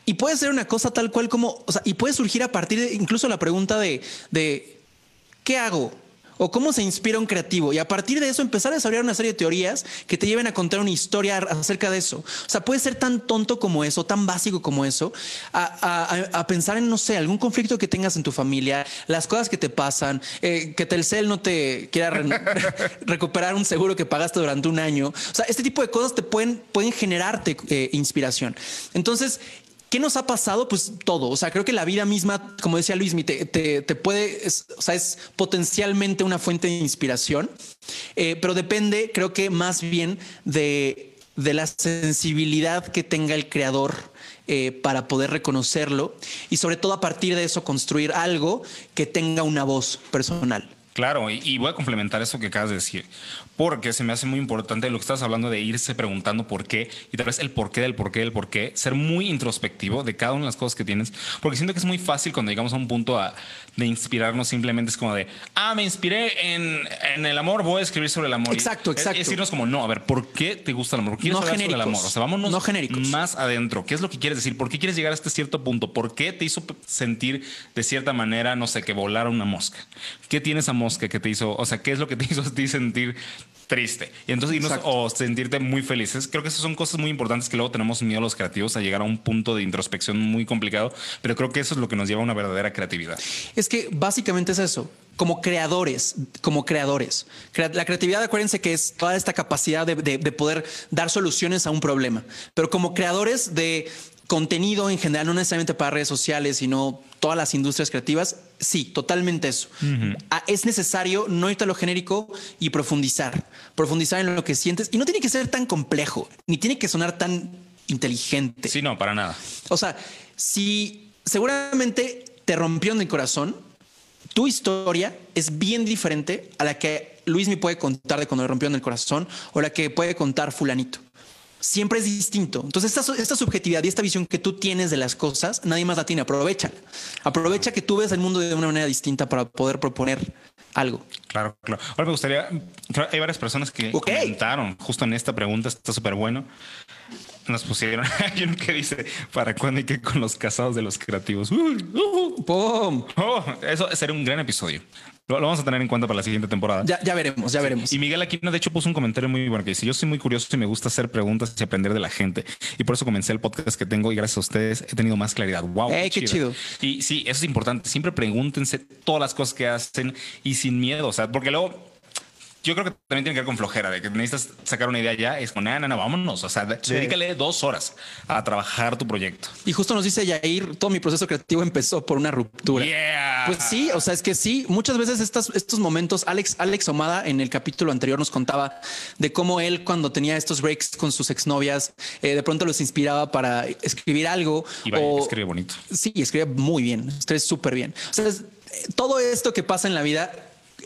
Y puede ser una cosa tal cual como, o sea, y puede surgir a partir de incluso la pregunta de ¿qué hago? o cómo se inspira un creativo y a partir de eso empezar a desarrollar una serie de teorías que te lleven a contar una historia acerca de eso. O sea, puede ser tan tonto como eso, tan básico como eso, a, pensar en, no sé, algún conflicto que tengas en tu familia, las cosas que te pasan, eh, que Telcel no te quiera (laughs) recuperar un seguro que pagaste durante un año. O sea, este tipo de cosas te pueden, pueden generarte eh, inspiración. Entonces, ¿Qué nos ha pasado? Pues todo. O sea, creo que la vida misma, como decía Luis, te, te, puede, o sea, es potencialmente una fuente de inspiración, eh, pero depende, creo que más bien de, de la sensibilidad que tenga el creador eh, para poder reconocerlo y sobre todo a partir de eso construir algo que tenga una voz personal. Claro, y, voy a complementar eso que acabas de decir, porque se me hace muy importante lo que estás hablando de irse preguntando por qué y tal vez el por qué del por qué del por qué, ser muy introspectivo de cada una de las cosas que tienes, porque siento que es muy fácil cuando llegamos a un punto de inspirarnos, simplemente es como de, ah, me inspiré en, el amor, voy a escribir sobre el amor. Exacto, exacto. Es, decirnos como, no, a ver, ¿por qué te gusta el amor? ¿Por qué quieres sobre el amor? O sea, vámonos no genéricos. más adentro. ¿Qué es lo que quieres decir? ¿Por qué quieres llegar a este cierto punto? ¿Por qué te hizo sentir de cierta manera, no sé, que volara una mosca? ¿Qué tiene esa mosca que te hizo, o sea, qué es lo que te hizo a ti sentir triste y entonces irnos o sentirte muy felices. Creo que esas son cosas muy importantes que luego tenemos miedo los creativos a llegar a un punto de introspección muy complicado, pero creo que eso es lo que nos lleva a una verdadera creatividad. Es que básicamente es eso. Como creadores, como creadores. La creatividad, acuérdense que es toda esta capacidad de poder dar soluciones a un problema. Pero como creadores de contenido en general, no necesariamente para redes sociales, sino todas las industrias creativas, sí, totalmente eso. Ah, es necesario no irte a lo genérico y profundizar, profundizar en lo que sientes. Y no tiene que ser tan complejo, ni tiene que sonar tan inteligente. Sí, no, para nada. O sea, si seguramente te rompió en el corazón, tu historia es bien diferente a la que Luis me puede contar de cuando le rompió en el corazón o la que puede contar fulanito siempre es distinto. Entonces, esta, subjetividad y esta visión que tú tienes de las cosas, nadie más la tiene. Aprovecha. Aprovecha que tú ves el mundo de una manera distinta para poder proponer algo. Claro, claro. Ahora me gustaría, hay varias personas que comentaron justo en esta pregunta, está súper bueno. Nos pusieron, (laughs) hay uno que dice, ¿para cuándo hay que con los casados de los creativos? ¡Pum! Oh, eso sería un gran episodio. Lo, vamos a tener en cuenta para la siguiente temporada. Ya, ya veremos, ya veremos. Y Miguel Aquino, de hecho, puso un comentario muy bueno que dice: Yo soy muy curioso y me gusta hacer preguntas y aprender de la gente. Y por eso comencé el podcast que tengo y gracias a ustedes he tenido más claridad. Wow. qué, chido. chido. Y sí, eso es importante. Siempre pregúntense todas las cosas que hacen y sin miedo. O sea, porque luego yo creo que también tiene que ver con flojera, de que necesitas sacar una idea ya, es con, no, no, vámonos. O sea, dedícale dos horas a trabajar tu proyecto. Y justo nos dice Yair, todo mi proceso creativo empezó por una ruptura. Pues sí, o sea, es que sí, muchas veces estas, estos momentos, Alex, Alex Omada en el capítulo anterior nos contaba de cómo él cuando tenía estos breaks con sus exnovias, eh, de pronto los inspiraba para escribir algo. Y o, escribe bonito. Sí, escribe muy bien, escribe súper bien. O sea, todo esto que pasa en la vida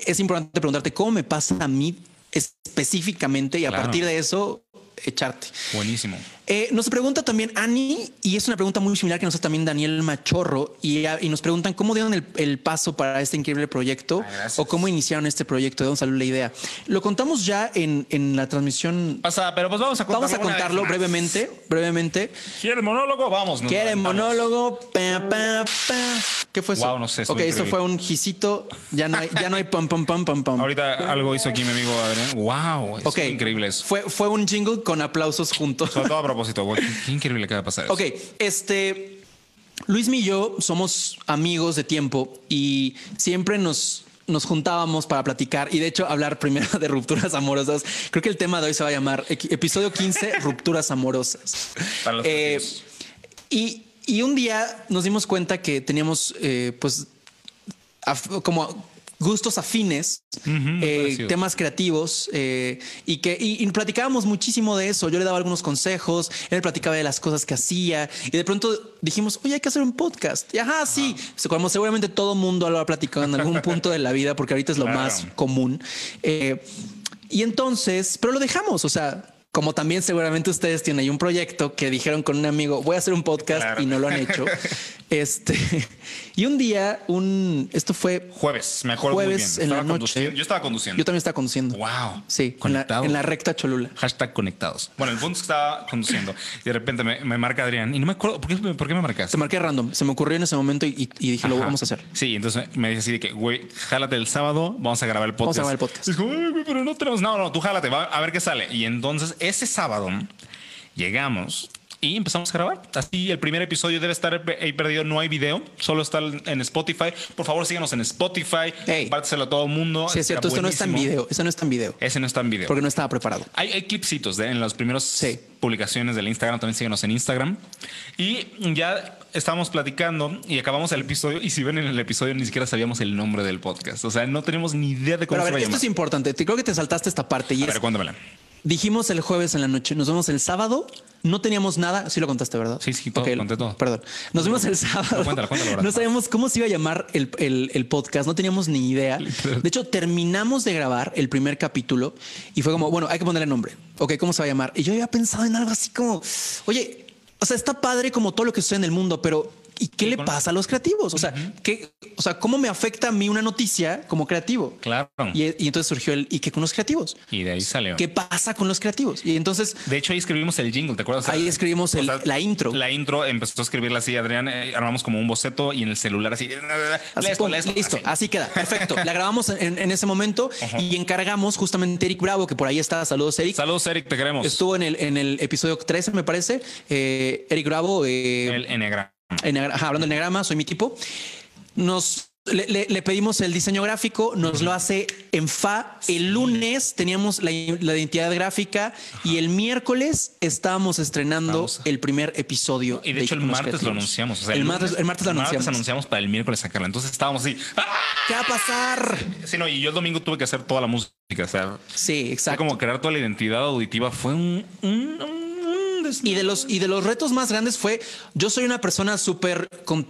es importante preguntarte cómo me pasa a mí específicamente y a partir de eso echarte. Buenísimo. Eh, nos pregunta también Ani, y es una pregunta muy similar que nos hace también Daniel Machorro, y, nos preguntan cómo dieron el, paso para este increíble proyecto o cómo iniciaron este proyecto, de dónde salió la idea. Lo contamos ya en, la transmisión. Pasa, pero pues vamos a contarlo. Vamos a contarlo brevemente, brevemente. ¿Quiere monólogo? Vamos. ¿Quiere monólogo? ¿Qué fue eso? Wow, no sé. Ok, esto fue un gisito. Ya no hay, ya no hay pam, pam, pam, pam, pam. Ahorita algo hizo aquí mi amigo Adrián. Wow, es increíble eso. Fue, fue un jingle con aplausos juntos. Sobre todo Qué increíble que va a pasar. Ok, este. Luis y yo somos amigos de tiempo y siempre nos, nos juntábamos para platicar y de hecho hablar primero de rupturas amorosas. Creo que el tema de hoy se va a llamar episodio 15, (laughs) rupturas amorosas. Eh, y, y, un día nos dimos cuenta que teníamos, eh, pues, como gustos afines, eh, temas creativos eh, y que y, platicábamos muchísimo de eso. Yo le daba algunos consejos, él platicaba de las cosas que hacía y de pronto dijimos, oye, hay que hacer un podcast. Y ajá, sí, como seguramente todo mundo lo ha platicado en algún punto de la vida, porque ahorita es lo (laughs) más común. Eh, y entonces, pero lo dejamos, o sea, como también seguramente ustedes tienen ahí un proyecto que dijeron con un amigo, voy a hacer un podcast y no lo han hecho. (laughs) este y un día, un esto fue jueves, me acuerdo jueves en la noche. Yo estaba conduciendo. Yo también estaba conduciendo. Wow. Sí, en la, en la, recta Cholula. Hashtag conectados. Bueno, el punto es que estaba conduciendo y de repente me, marca Adrián y no me acuerdo por qué, por qué me marcaste. Se marqué random. Se me ocurrió en ese momento y, dije, lo vamos a hacer. Sí, entonces me dice así de que, güey, jálate el sábado, vamos a grabar el podcast. Vamos a grabar el podcast. Y dijo, pero no tenemos. No, no, tú jálate, va a ver qué sale. Y entonces ese sábado llegamos y empezamos a grabar. Así el primer episodio debe estar ahí perdido, no hay video, solo está en Spotify. Por favor, síganos en Spotify, compárteselo a todo el mundo. Sí, es cierto, esto no está en video, eso no está en video. Ese no está en video. Porque no estaba preparado. Hay, hay clipsitos de, en las primeras publicaciones del Instagram, también síganos en Instagram. Y ya estábamos platicando y acabamos el episodio y si ven en el episodio ni siquiera sabíamos el nombre del podcast. O sea, no tenemos ni idea de cómo Pero a ver, esto es importante. Creo que te saltaste esta parte. Y a ver, cuéntamela. Dijimos el jueves en la noche, nos vemos el sábado. No teníamos nada. Sí lo contaste, ¿verdad? Sí, sí, todo, conté todo. Perdón. Nos vemos el sábado. cuéntalo, cuéntalo, no sabíamos cómo se iba a llamar el, el, podcast. No teníamos ni idea. De hecho, terminamos de grabar el primer capítulo y fue como, bueno, hay que ponerle nombre. Ok, ¿cómo se va a llamar? Y yo había pensado en algo así como, oye, o sea, está padre como todo lo que sucede en el mundo, pero ¿Y qué le pasa a los creativos? O sea, ¿qué, o sea, ¿cómo me afecta a mí una noticia como creativo? Claro. Y, entonces surgió el ¿y qué con los creativos? Y de ahí salió. ¿Qué pasa con los creativos? Y entonces. De hecho, ahí escribimos el jingle, ¿te acuerdas? ahí escribimos la intro. La intro empezó a escribirla así, Adrián, eh, armamos como un boceto y en el celular así. listo, así. queda. Perfecto. la grabamos en, ese momento y encargamos justamente Eric Bravo, que por ahí está. Saludos, Eric. Saludos, Eric, te queremos. Estuvo en el, en el episodio 13, me parece. Eh, Eric Bravo. Eh, el Enneagrama hablando de Negrama, soy mi tipo. Nos le, pedimos el diseño gráfico, nos lo hace en FA. El lunes teníamos la, identidad gráfica y el miércoles estábamos estrenando el primer episodio. Y de, hecho, el martes lo anunciamos. el, martes, el martes lo anunciamos. anunciamos para el miércoles sacarlo. Entonces estábamos así. ¿Qué va a pasar? Sí, no, y yo el domingo tuve que hacer toda la música. O sea, sí, exacto. como crear toda la identidad auditiva. Fue un y de los y de los retos más grandes fue yo soy una persona súper,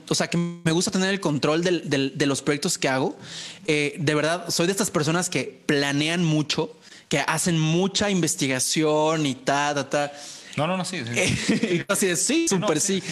o sea, que me gusta tener el control de los proyectos que hago. Eh, de verdad, soy de estas personas que planean mucho, que hacen mucha investigación y ta, ta, ta. No, no, no, sí. sí. (laughs) así de sí, súper sí,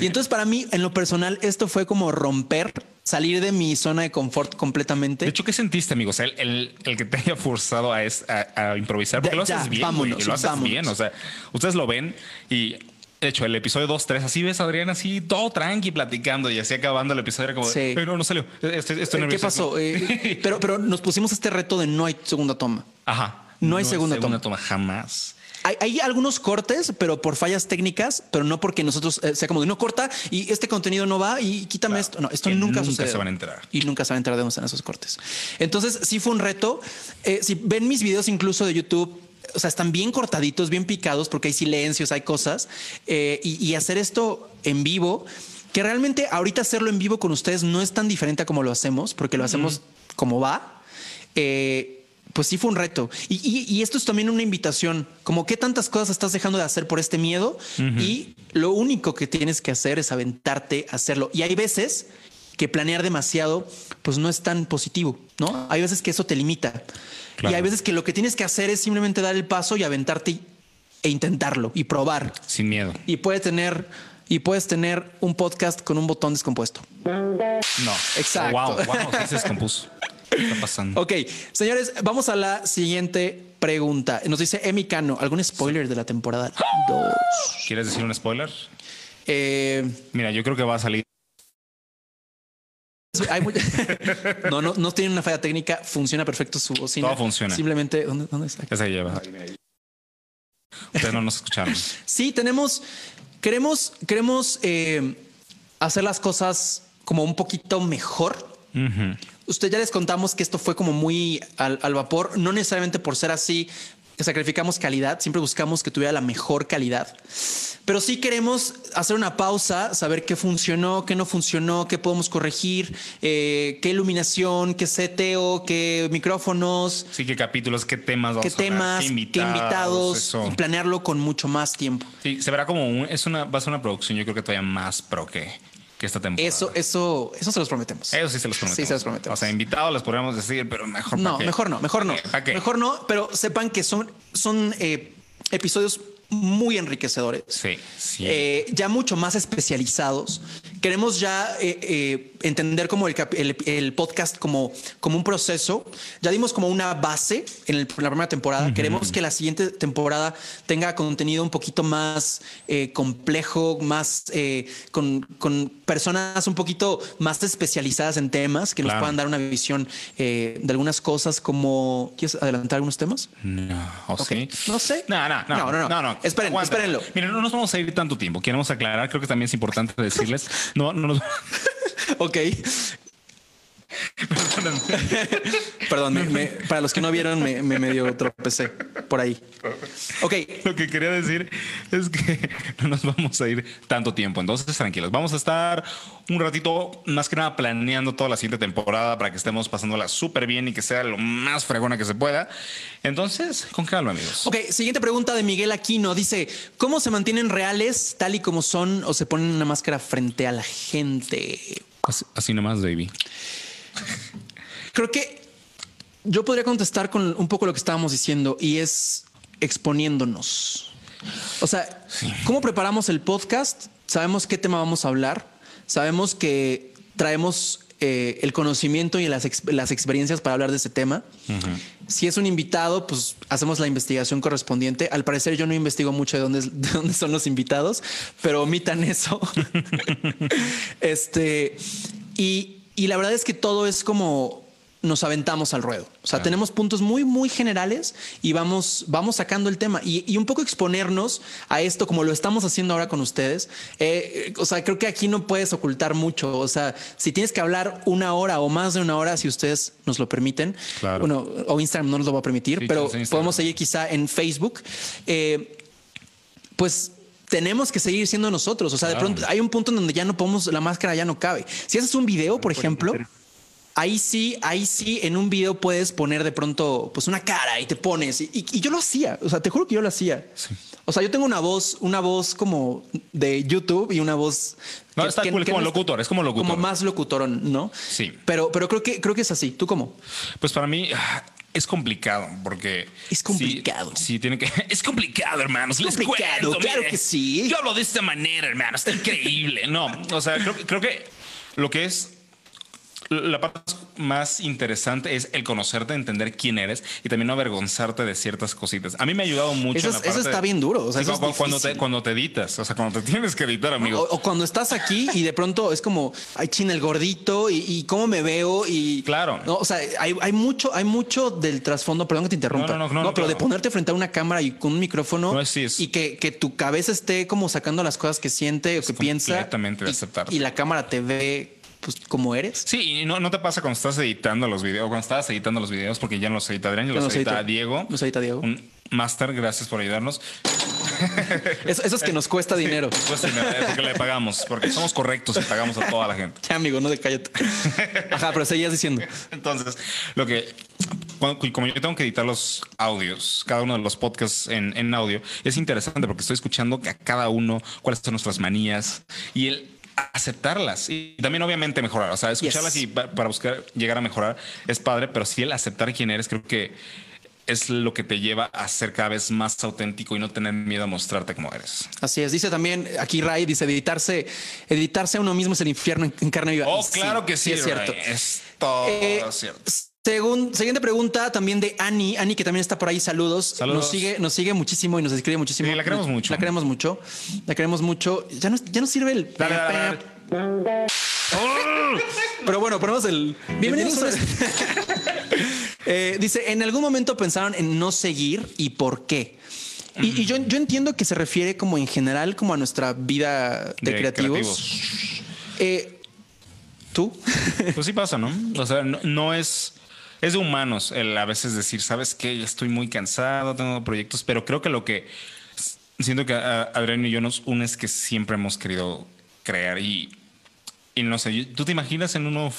Y entonces para mí, en lo personal, esto fue como romper, salir de mi zona de confort completamente. De hecho, ¿qué sentiste, amigos? El, el, que te haya forzado a, a, improvisar, porque lo haces bien, lo haces bien. O sea, ustedes lo ven y de hecho, el episodio 2, 3, así ves a Adrián así todo tranqui platicando y así acabando el episodio era como, sí. pero no salió. Estoy, estoy ¿Qué pasó? Eh, (laughs) pero, pero nos pusimos este reto de no hay segunda toma. Ajá. No hay segunda, segunda toma. jamás. Hay, algunos cortes, pero por fallas técnicas, pero no porque nosotros eh, sea como de no corta y este contenido no va y quítame esto. No, esto nunca, nunca se van a enterar. Y nunca se van a enterar de dónde están esos cortes. Entonces, sí fue un reto. Eh, si ven mis videos incluso de YouTube, o sea, están bien cortaditos, bien picados, porque hay silencios, hay cosas. Eh, y, hacer esto en vivo, que realmente ahorita hacerlo en vivo con ustedes no es tan diferente a como lo hacemos, porque lo hacemos como va. Eh, pues sí fue un reto. Y, esto es también una invitación, como qué tantas cosas estás dejando de hacer por este miedo y lo único que tienes que hacer es aventarte a hacerlo. Y hay veces que planear demasiado, pues no es tan positivo, ¿no? Hay veces que eso te limita. Y hay veces que lo que tienes que hacer es simplemente dar el paso y aventarte e intentarlo y probar. Sin miedo. Y puedes tener y puedes tener un podcast con un botón descompuesto. No. Exacto. Wow, wow, se descompuso (laughs) está pasando? Ok, señores, vamos a la siguiente pregunta. Nos dice Emi Cano, ¿algún spoiler de la temporada 2? ¿Quieres decir un spoiler? Eh, Mira, yo creo que va a salir. (laughs) no, no, no tiene una falla técnica, funciona perfecto su bocina. Todo funciona. Simplemente, ¿dónde, dónde está? Se lleva. Ustedes no nos escucharon. Sí, tenemos, queremos, queremos eh, hacer las cosas como un poquito mejor. Usted ya les contamos que esto fue como muy al, vapor, no necesariamente por ser así, sacrificamos calidad, siempre buscamos que tuviera la mejor calidad. Pero sí queremos hacer una pausa, saber qué funcionó, qué no funcionó, qué podemos corregir, eh, qué iluminación, qué seteo, qué micrófonos, Sí, qué capítulos, qué temas vamos qué a temas, qué invitados, eso. y planearlo con mucho más tiempo. Sí, se verá como un, es una, va a ser una producción, yo creo que todavía más pro que, que esta temporada. Eso, eso, eso se los prometemos. Eso sí se los prometemos. Sí, se los prometemos. O sea, invitados les podríamos decir, pero mejor No, mejor no, mejor no. Mejor no, pero sepan que son, son eh, episodios muy enriquecedores. Sí, sí. Eh, ya mucho más especializados. Queremos ya eh, eh, entender como el, el- el podcast como, como un proceso. Ya dimos como una base en, el- en la primera temporada. Queremos que la siguiente temporada tenga contenido un poquito más eh, complejo, más eh, con, con personas un poquito más especializadas en temas que nos puedan dar una visión de algunas cosas como... ¿Quieres adelantar algunos temas? No, ¿o Ok. sí? No sé. No, no, no. No, no, no. Esperen, espérenlo. Miren, no nos vamos a ir tanto tiempo. Queremos aclarar, creo que también es importante decirles. No, no nos. (laughs) Ok. (laughs) Perdón, me- me- para los que no vieron, me, me medio tropecé por ahí. Ok, Lo que quería decir es que (laughs) no nos vamos a ir tanto tiempo. Entonces, tranquilos. Vamos a estar un ratito, más que nada, planeando toda la siguiente temporada para que estemos pasándola súper bien y que sea lo más fregona que se pueda. Entonces, con calma, amigos. ok. Siguiente pregunta de Miguel Aquino. Dice, ¿cómo se mantienen reales tal y como son o se ponen una máscara frente a la gente? Así, así nomás, baby. Creo que yo podría contestar con un poco lo que estábamos diciendo y es exponiéndonos. O sea, ¿cómo preparamos el podcast? Sabemos qué tema vamos a hablar. Sabemos que traemos eh, el conocimiento y las, las experiencias para hablar de ese tema. Si es un invitado, pues hacemos la investigación correspondiente. Al parecer yo no investigo mucho de dónde, de dónde son los invitados, pero omitan eso. (laughs) este, y, y la verdad es que todo es como nos aventamos al ruedo. O sea, tenemos puntos muy, muy generales y vamos, vamos sacando el tema y, y un poco exponernos a esto como lo estamos haciendo ahora con ustedes. Eh, o sea, creo que aquí no puedes ocultar mucho. O sea, si tienes que hablar una hora o más de una hora, si ustedes nos lo permiten, Claro. bueno, o Instagram no nos lo va a permitir, Sí, pero podemos seguir quizá en Facebook. Eh, pues tenemos que seguir siendo nosotros. O sea, de pronto hay un punto en donde ya no podemos, la máscara ya no cabe. Si haces un video, por ejemplo, ahí sí, ahí sí, en un video puedes poner de pronto pues una cara y te pones. Y, y yo lo hacía. O sea, te juro que yo lo hacía. O sea, yo tengo una voz, una voz como de YouTube y una voz. No, está cool, como no locutor, es como locutor. Como más locutorón, ¿no? Sí. Pero, pero creo que creo que es así. ¿Tú cómo? Pues para mí es complicado porque. Es complicado. Sí, sí, tiene que. (laughs) Es complicado, hermanos. Les complicado, cuento, claro mire. que sí. Yo hablo de esta manera, hermano. Está increíble. No, o sea, creo, creo que lo que es. La parte más interesante es el conocerte, entender quién eres y también no avergonzarte de ciertas cositas. A mí me ha ayudado mucho. Eso en la es- eso parte- está bien duro, o sea, Sí, eso es cu- cuando, te, cuando te editas, o sea, cuando te (laughs) tienes que editar, amigo. O, o cuando estás aquí y de pronto es como, ay, chin, el gordito y, y cómo me veo y... Claro. No, o sea, hay, hay mucho, hay mucho del trasfondo, perdón que te interrumpa. No, no, no, no, no, pero de ponerte frente a una cámara y con un micrófono es- y que, que tu cabeza esté como sacando las cosas que siente o que piensa. completamente de y- aceptar. Y la cámara te ve pues como eres. Sí, y no, no te pasa cuando estás editando los videos, cuando estabas editando los videos, porque ya no los edita Adrián, ya Ya los, los edita Diego. los edita Diego. Un máster, gracias por ayudarnos. Eso, (laughs) eso es que nos cuesta dinero. Sí, me- porque le pagamos, porque somos correctos y pagamos a toda la gente. Ya, (laughs) amigo, no de cállate. Ajá, pero seguías diciendo. (laughs) Entonces, lo que, cuando- como yo tengo que editar los audios, cada uno de los podcasts en, en audio, es interesante porque estoy escuchando a cada uno cuáles son nuestras manías y el aceptarlas y también obviamente mejorar, o sea, escucharlas Yes. y pa- para buscar llegar a mejorar es padre, pero sí el aceptar quién eres creo que es lo que te lleva a ser cada vez más auténtico y no tener miedo a mostrarte como eres. Así es. Dice también aquí Ray, dice editarse, editarse a uno mismo es el infierno en, carne viva. Oh, claro que sí, es cierto. Es todo Eh, cierto. Según, siguiente pregunta también de Ani, Ani que también está por ahí, saludos. Saludos. Nos sigue, nos sigue muchísimo y nos escribe muchísimo. Sí, la queremos mucho. La queremos mucho. La queremos mucho. Ya no, ya no sirve el. Dale, dale, dale. Pero bueno, ponemos el. Bienvenidos. a- (laughs) Eh, dice, en algún momento pensaron en no seguir y por qué. Y, y yo, yo entiendo que se refiere como en general como a nuestra vida de, De creativos. Eh, ¿Tú? Pues sí pasa, ¿no? O sea, no, no es. Es de humanos el a veces decir, sabes qué, estoy muy cansado, tengo proyectos, pero creo que lo que siento que a Adrián y yo nos une es que siempre hemos querido crear y, y no sé, tú te imaginas en uno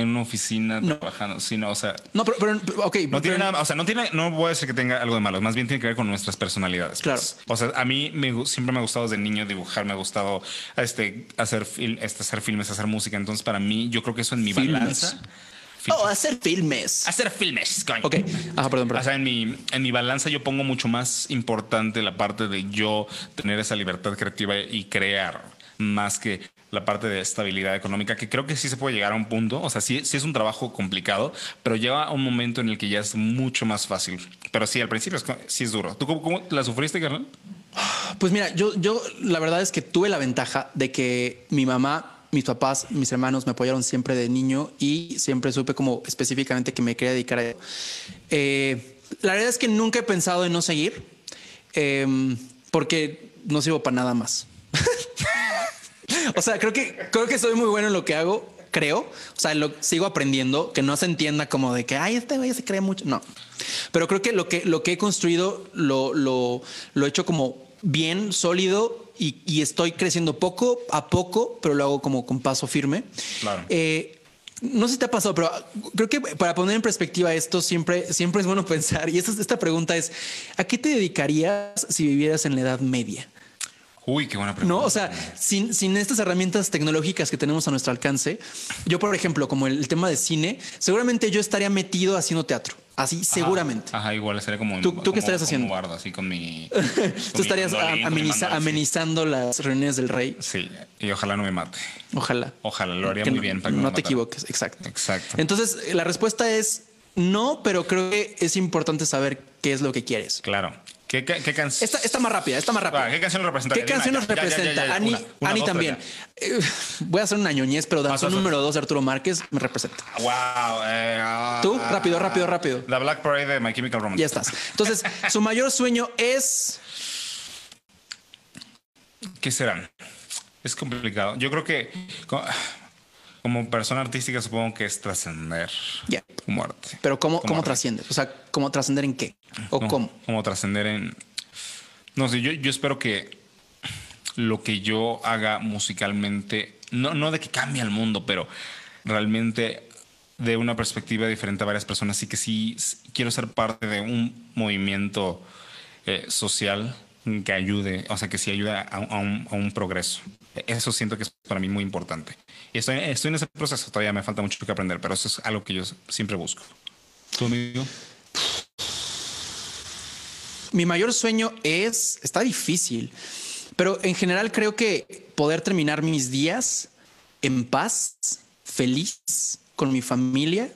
en una oficina trabajando, sino, o sea, no, pero, pero ok, no tiene pero- nada, o sea, no tiene, no voy a decir que tenga algo de malo, más bien tiene que ver con nuestras personalidades. Claro. pues. O sea, a mí me, siempre me ha gustado desde niño dibujar, me ha gustado este, hacer, este, hacer filmes, hacer música, entonces para mí, yo creo que eso en mi Filmes. balanza. Oh, hacer filmes. hacer filmes, coño. Ok, ajá, perdón, O perdón. sea, en mi, en mi balanza yo pongo mucho más importante la parte de yo tener esa libertad creativa y crear más que la parte de estabilidad económica, que creo que sí se puede llegar a un punto. O sea, sí, sí es un trabajo complicado, pero llega a un momento en el que ya es mucho más fácil. Pero sí, al principio es sí es duro. ¿Tú cómo, cómo la sufriste, carnal? Pues mira, yo, yo la verdad es que tuve la ventaja de que mi mamá, mis papás, mis hermanos me apoyaron siempre de niño y siempre supe como específicamente que me quería dedicar a eso. Eh, la verdad es que nunca he pensado en no seguir eh, porque no sirvo para nada más. (laughs) o sea, creo que, creo que soy muy bueno en lo que hago. Creo, o sea, lo sigo aprendiendo, que no se entienda como de que, ay, este güey se cree mucho. No, pero creo que lo que, lo que he construido lo, lo, lo he hecho como bien, sólido y, y estoy creciendo poco a poco, pero lo hago como con paso firme. Claro. Eh, no sé si te ha pasado, pero creo que para poner en perspectiva esto siempre, siempre es bueno (laughs) pensar. Y esta, esta pregunta es: ¿a qué te dedicarías si vivieras en la Edad Media? Uy, qué buena pregunta. No, o sea, sin, sin estas herramientas tecnológicas que tenemos a nuestro alcance, yo, por ejemplo, como el, tema de cine, seguramente yo estaría metido haciendo teatro. Así, seguramente. Ajá, igual sería como. ¿Tú- tú qué estarías haciendo? Bardo, así (laughs) con mi. Tú estarías ameniza- amenizando las reuniones del rey. Sí, y ojalá no me mate. Ojalá. Ojalá, lo haría Que muy no- bien para que no me te matara. equivoques, exacto. Exacto. Entonces, la respuesta es no, pero creo que es importante saber qué es lo que quieres. Claro. ¿Qué, qué, qué canción? Esta, esta más rápida, esta más rápida. Ah, ¿qué canción nos representa? ¿Qué canción nos representa? Ani, una, una, Ani dos, también. Eh, (laughs) voy a hacer una ñoñez, pero danzón número dos, Arturo Márquez, me representa. Wow. eh, ah, Tú, rápido, rápido, rápido. La Black Parade de My Chemical Romance. Ya estás. Entonces, su mayor sueño es. ¿Qué serán? Es complicado. Yo creo que como persona artística supongo que es trascender tu muerte. Pero ¿cómo, cómo arte. trasciende? O sea, ¿cómo trascender en qué? ¿O No, cómo? Como trascender en... No sé, yo, yo espero que lo que yo haga musicalmente, no, no de que cambie el mundo, pero realmente de una perspectiva diferente a varias personas. y que sí quiero ser parte de un movimiento eh, social que ayude, o sea, que sí ayude a, un, progreso. Eso siento que es para mí muy importante. Y estoy, en ese proceso, todavía me falta mucho que aprender, pero eso es algo que yo siempre busco. ¿Tu amigo? Mi mayor sueño es. Está difícil. Pero en general creo que poder terminar mis días en paz, feliz, con mi familia,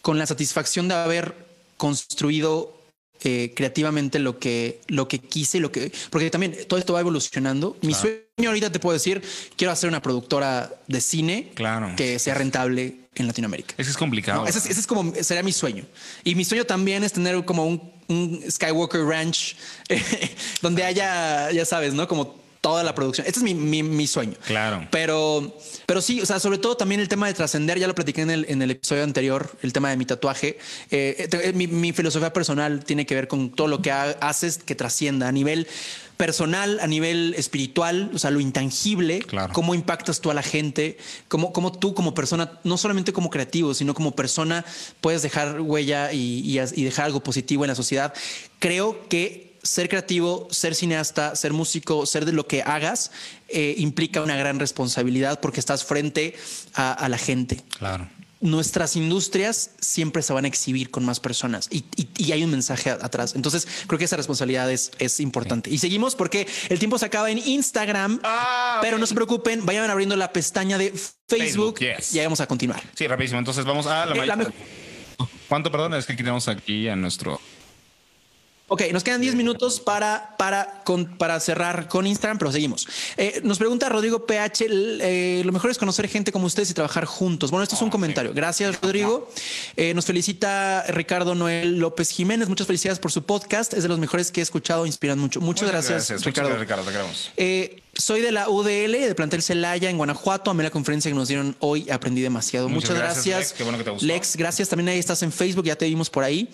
con la satisfacción de haber construido eh, creativamente lo que, lo que quise y lo que. Porque también todo esto va evolucionando. Mi Claro. sueño ahorita te puedo decir: quiero hacer una productora de cine Claro. que sea rentable en Latinoamérica. Es que es complicado. No, ese, es, ese es como sería mi sueño. Y mi sueño también es tener como un, un Skywalker Ranch (laughs) donde haya, ya sabes, ¿no? Como toda la producción. Este es mi, mi- mi sueño. Claro. Pero, pero sí, o sea, sobre todo también el tema de trascender, ya lo platiqué en el, en el episodio anterior, el tema de mi tatuaje. Eh, te- mi, mi filosofía personal tiene que ver con todo lo que ha- haces que trascienda a nivel personal, a nivel espiritual, o sea, lo intangible, Claro. cómo impactas tú a la gente, cómo, cómo tú como persona, no solamente como creativo, sino como persona, puedes dejar huella y, y dejar algo positivo en la sociedad. Creo que ser creativo, ser cineasta, ser músico, ser de lo que hagas, eh, implica una gran responsabilidad porque estás frente a, a la gente. Claro. Nuestras industrias siempre se van a exhibir con más personas y, y- y hay un mensaje atrás. Entonces creo que esa responsabilidad es, es importante. Y seguimos porque el tiempo se acaba en Instagram, Ah, pero no se preocupen, vayan abriendo la pestaña de Facebook, Facebook, yes. y ahí vamos a continuar. Sí, rapidísimo. Entonces vamos a la, Eh, la ¿Cuánto, perdón? Es que tenemos aquí a nuestro... Ok, nos quedan 10 minutos para, para, con- para cerrar con Instagram, pero seguimos. Eh, nos pregunta Rodrigo PH, eh, lo mejor es conocer gente como ustedes y trabajar juntos. Bueno, esto es un comentario. Gracias, Rodrigo. Eh, nos felicita Ricardo Noel López Jiménez. Muchas felicidades por su podcast. Es de los mejores que he escuchado, inspiran mucho. Muchas, gracias, Muchas Ricardo. gracias, Ricardo. Te queremos. Soy de la UDL, de Plantel Celaya, en Guanajuato. Amé la conferencia que nos dieron hoy. Aprendí demasiado. Muchas, Muchas gracias. gracias, Lex. Qué bueno que te gustó. Lex, gracias. También ahí estás en Facebook, ya te vimos por ahí.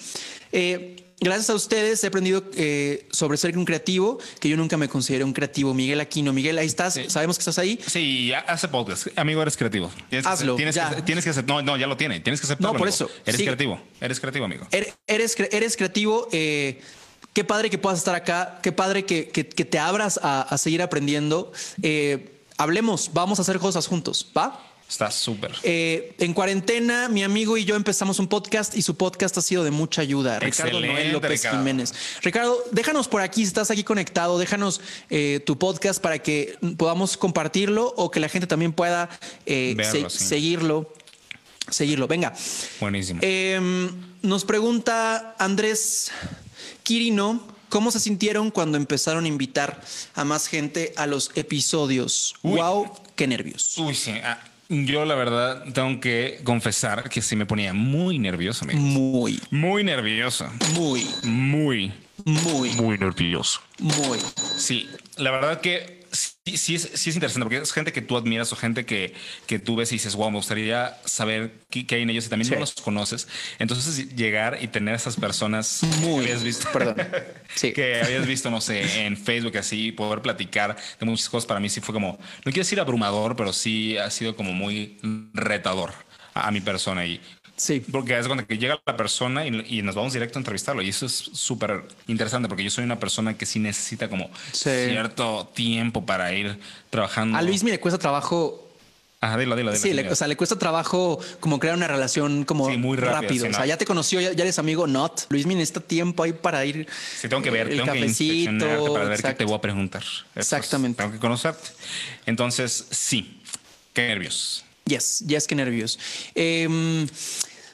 Eh, gracias a ustedes he aprendido eh, sobre ser un creativo, que yo nunca me consideré un creativo. Miguel Aquino. Miguel, ahí estás. Sabemos que estás ahí. Sí, hace podcast. Amigo, eres creativo. Tienes Hazlo, Que, tienes, ya. que, tienes que aceptar. No, no, ya lo tiene. Tienes que aceptarlo. No, por amigo. eso. Eres creativo. Eres creativo, amigo. Er- Eres, eres creativo. eh, qué padre que puedas estar acá. Qué padre que, que- que te abras a, a seguir aprendiendo. Eh, hablemos, vamos a hacer cosas juntos, ¿va? Está súper. Eh, en cuarentena, mi amigo y yo empezamos un podcast y su podcast ha sido de mucha ayuda. Ricardo Noel López Ricardo. Jiménez. Ricardo, déjanos por aquí, si estás aquí conectado, déjanos eh, tu podcast para que podamos compartirlo o que la gente también pueda eh, Verlo, se- sí. seguirlo. Seguirlo. Venga. Buenísimo. Eh, nos pregunta Andrés Quirino, ¿cómo se sintieron cuando empezaron a invitar a más gente a los episodios? Uy. Wow, qué nervios. Uy, sí. ah, yo, la verdad, tengo que confesar que sí me ponía muy nervioso, amigo. Muy, Muy nervioso. muy, Muy, muy, muy nervioso. muy. Sí, la verdad que sí, sí es, sí es interesante porque es gente que tú admiras o gente que, que tú ves y dices, wow, me gustaría saber qué, qué hay en ellos y también Sí. no los conoces. Entonces, llegar y tener esas personas Muy. que habías visto, Perdón. (laughs) Sí. que habías visto, no sé, en Facebook, así, poder platicar de muchas cosas, para mí sí fue como, no quiero decir abrumador, pero sí ha sido como muy retador a, a mi persona y Sí. porque es cuando que llega la persona y, y nos vamos directo a entrevistarlo. Y eso es súper interesante porque yo soy una persona que sí necesita como Sí. cierto tiempo para ir trabajando. A Luis me le cuesta trabajo. Ajá, dilo, dilo, dilo. Sí, le, o sea, le cuesta trabajo como crear una relación como Sí, muy rápido, rápido. sí, o sea, ¿no? ya te conoció, ya, ya eres amigo, not. Luis me necesita tiempo ahí para ir. Sí, tengo que ver, el tengo que cafecito, inspeccionarte para ver qué te voy a preguntar. Después Exactamente. Tengo que conocerte. Entonces, sí, qué nervios. Yes, yes, qué nervios. Em,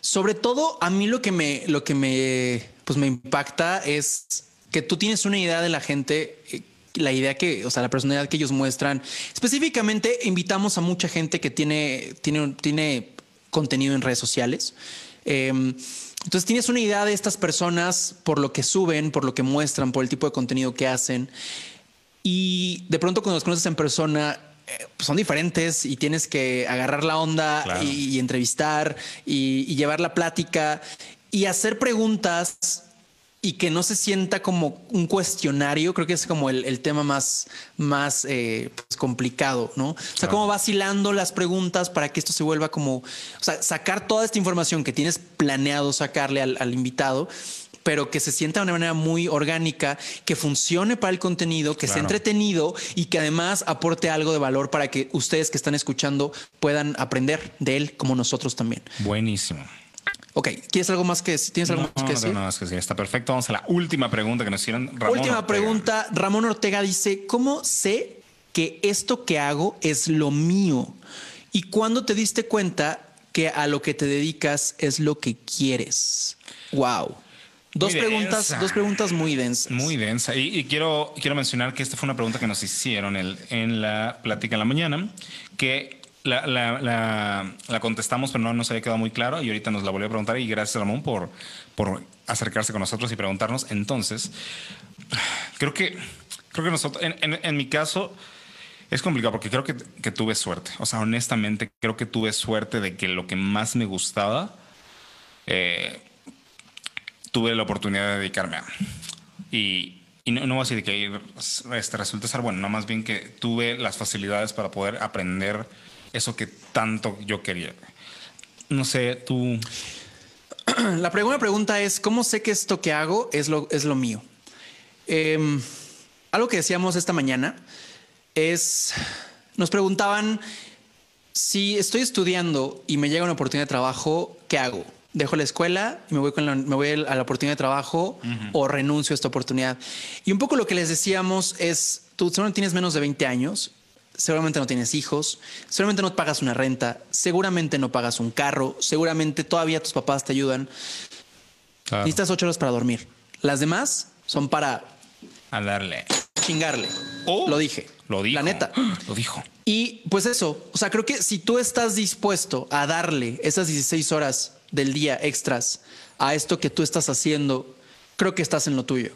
sobre todo, a mí lo que me, lo que me, pues me impacta es que tú tienes una idea de la gente, eh, la idea que, o sea, la personalidad que ellos muestran. Específicamente, invitamos a mucha gente que tiene, tiene, tiene contenido en redes sociales. Em, entonces tienes una idea de estas personas por lo que suben, por lo que muestran, por el tipo de contenido que hacen. Y de pronto cuando los conoces en persona, eh, son diferentes y tienes que agarrar la onda Claro. y, y entrevistar y, y llevar la plática y hacer preguntas y que no se sienta como un cuestionario, creo que es como el, el tema más, más eh, pues, complicado, ¿no? O sea, Claro. cómo vacilando las preguntas para que esto se vuelva como, o sea, sacar toda esta información que tienes planeado sacarle al, al invitado, pero que se sienta de una manera muy orgánica, que funcione para el contenido, que sea entretenido y que además aporte algo de valor para que ustedes que están escuchando puedan aprender de él como nosotros también. Buenísimo. Ok, ¿quieres algo más que decir? ¿Tienes algo No, más que no decir? tengo nada más que decir. Está perfecto. Vamos a la última pregunta que nos hicieron. Ramón Última Ortega. pregunta. Ramón Ortega dice, ¿cómo sé que esto que hago es lo mío? ¿Y cuándo te diste cuenta que a lo que te dedicas es lo que quieres? Wow. Dos Muy preguntas, densa. dos preguntas muy densas. Muy densa. Y, y quiero, quiero mencionar que esta fue una pregunta que nos hicieron el- en la plática en la mañana, que la, la- la- la contestamos, pero no nos había quedado muy claro y ahorita nos la volvió a preguntar y gracias Ramón por, por acercarse con nosotros y preguntarnos. Entonces, creo que, creo que nosotros, en, en- en mi caso, es complicado porque creo que, que tuve suerte. O sea, honestamente, creo que tuve suerte de que lo que más me gustaba, eh, tuve la oportunidad de dedicarme a. Y, no, no voy a decir que este, resulte ser bueno, no más bien que tuve las facilidades para poder aprender eso que tanto yo quería. No sé, tú. La primera pregunta es, ¿cómo sé que esto que hago es lo, es lo mío? Em, algo que decíamos esta mañana es, nos preguntaban si estoy estudiando y me llega una oportunidad de trabajo, ¿qué hago? ¿Dejo la escuela y me voy, con la- me voy a la oportunidad de trabajo o renuncio a esta oportunidad? Y un poco lo que les decíamos es, tú seguramente tienes menos de 20 años, seguramente no tienes hijos, seguramente no pagas una renta, seguramente no pagas un carro, seguramente todavía tus papás te ayudan. Necesitas ocho horas para dormir. Las demás son para a darle. chingarle. Oh, lo dije. Lo dijo. La neta. (gasps) Lo dijo. Y pues eso, o sea, creo que si tú estás dispuesto a darle esas 16 horas del día extras a esto que tú estás haciendo, creo que estás en lo tuyo.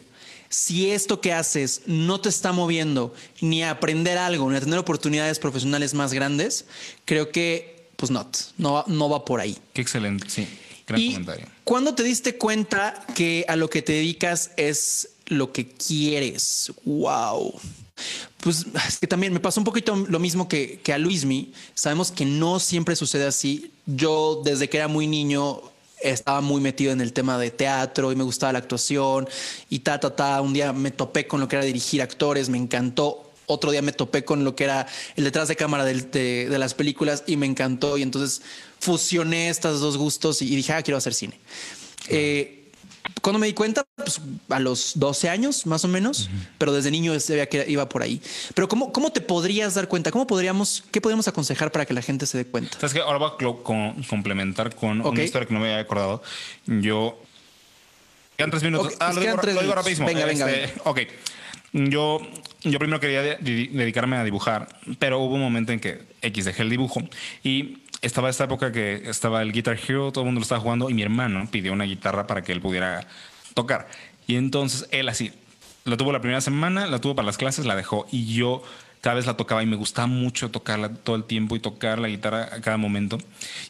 si esto que haces no te está moviendo ni a aprender algo, ni a tener oportunidades profesionales más grandes, creo que, pues no, no, va- no va por ahí. Qué excelente, sí. Gran ¿Y comentario. cuándo te diste cuenta que a lo que te dedicas es lo que quieres? Wow. Pues es que también me pasó un poquito lo mismo que, que a Luismi. Sabemos que no siempre sucede así. Yo desde que era muy niño estaba muy metido en el tema de teatro y me gustaba la actuación y ta, ta, ta. Un día me topé con lo que era dirigir actores, me encantó. Otro día me topé con lo que era el detrás de cámara del- de, de las películas y me encantó. Y entonces fusioné estos dos gustos y dije, ah, quiero hacer cine. Eh, cuando me di cuenta, pues a los 12 años más o menos, pero desde niño sabía que iba por ahí. Pero ¿cómo, ¿cómo te podrías dar cuenta? ¿Cómo podríamos, qué podríamos aconsejar para que la gente se dé cuenta? ¿Sabes qué? Ahora voy a con- complementar con Ok. una historia que no me había acordado. Yo. Quedan tres minutos. Ah, lo, digo, tres lo digo minutos. rapidísimo. Venga, venga, Este, Ok. Yo, yo primero quería de- de- dedicarme a dibujar, pero hubo un momento en que X dejé el dibujo y estaba esta época que estaba el Guitar Hero, todo el mundo lo estaba jugando y mi hermano pidió una guitarra para que él pudiera tocar. Y entonces él así, lo tuvo la primera semana, la tuvo para las clases, la dejó y yo cada vez la tocaba y me gustaba mucho tocarla todo el tiempo y tocar la guitarra a cada momento.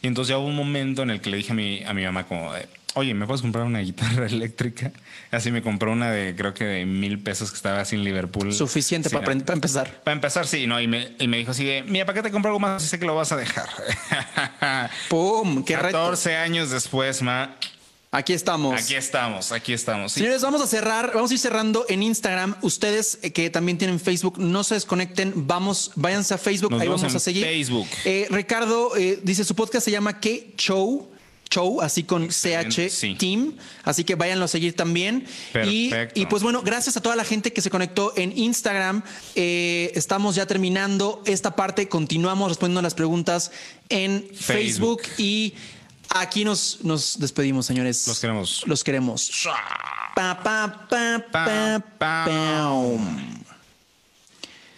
Y entonces ya hubo un momento en el que le dije a mi, a mi mamá como de, oye, ¿me puedes comprar una guitarra (laughs) eléctrica? Así me compró una de creo que de mil pesos que estaba así en Liverpool. Suficiente Sí, para, aprender- para empezar. Para empezar, sí, ¿no? Y me, y me dijo así de, mira, ¿para qué te compro algo más si sé que lo vas a dejar? (laughs) ¡Pum! ¡Qué reto! 14 años después, ma, Aquí estamos. aquí estamos, aquí estamos. sí. Señores, vamos a cerrar, vamos a ir cerrando en Instagram. Ustedes eh, que también tienen Facebook, no se desconecten, vamos, váyanse a Facebook, Nos ahí vamos a seguir. Facebook. Eh, Ricardo eh, dice su podcast se llama ¿Qué Show? Show, así con CH sí. Team. Así que váyanlo a seguir también. Y, Perfecto. y pues bueno, gracias a toda la gente que se conectó en Instagram. Eh, estamos ya terminando esta parte. Continuamos respondiendo las preguntas en Facebook. Facebook. y aquí nos, nos despedimos, señores. Los queremos. Los queremos. Pa, pa, pa, pa, Pa, pa. pam.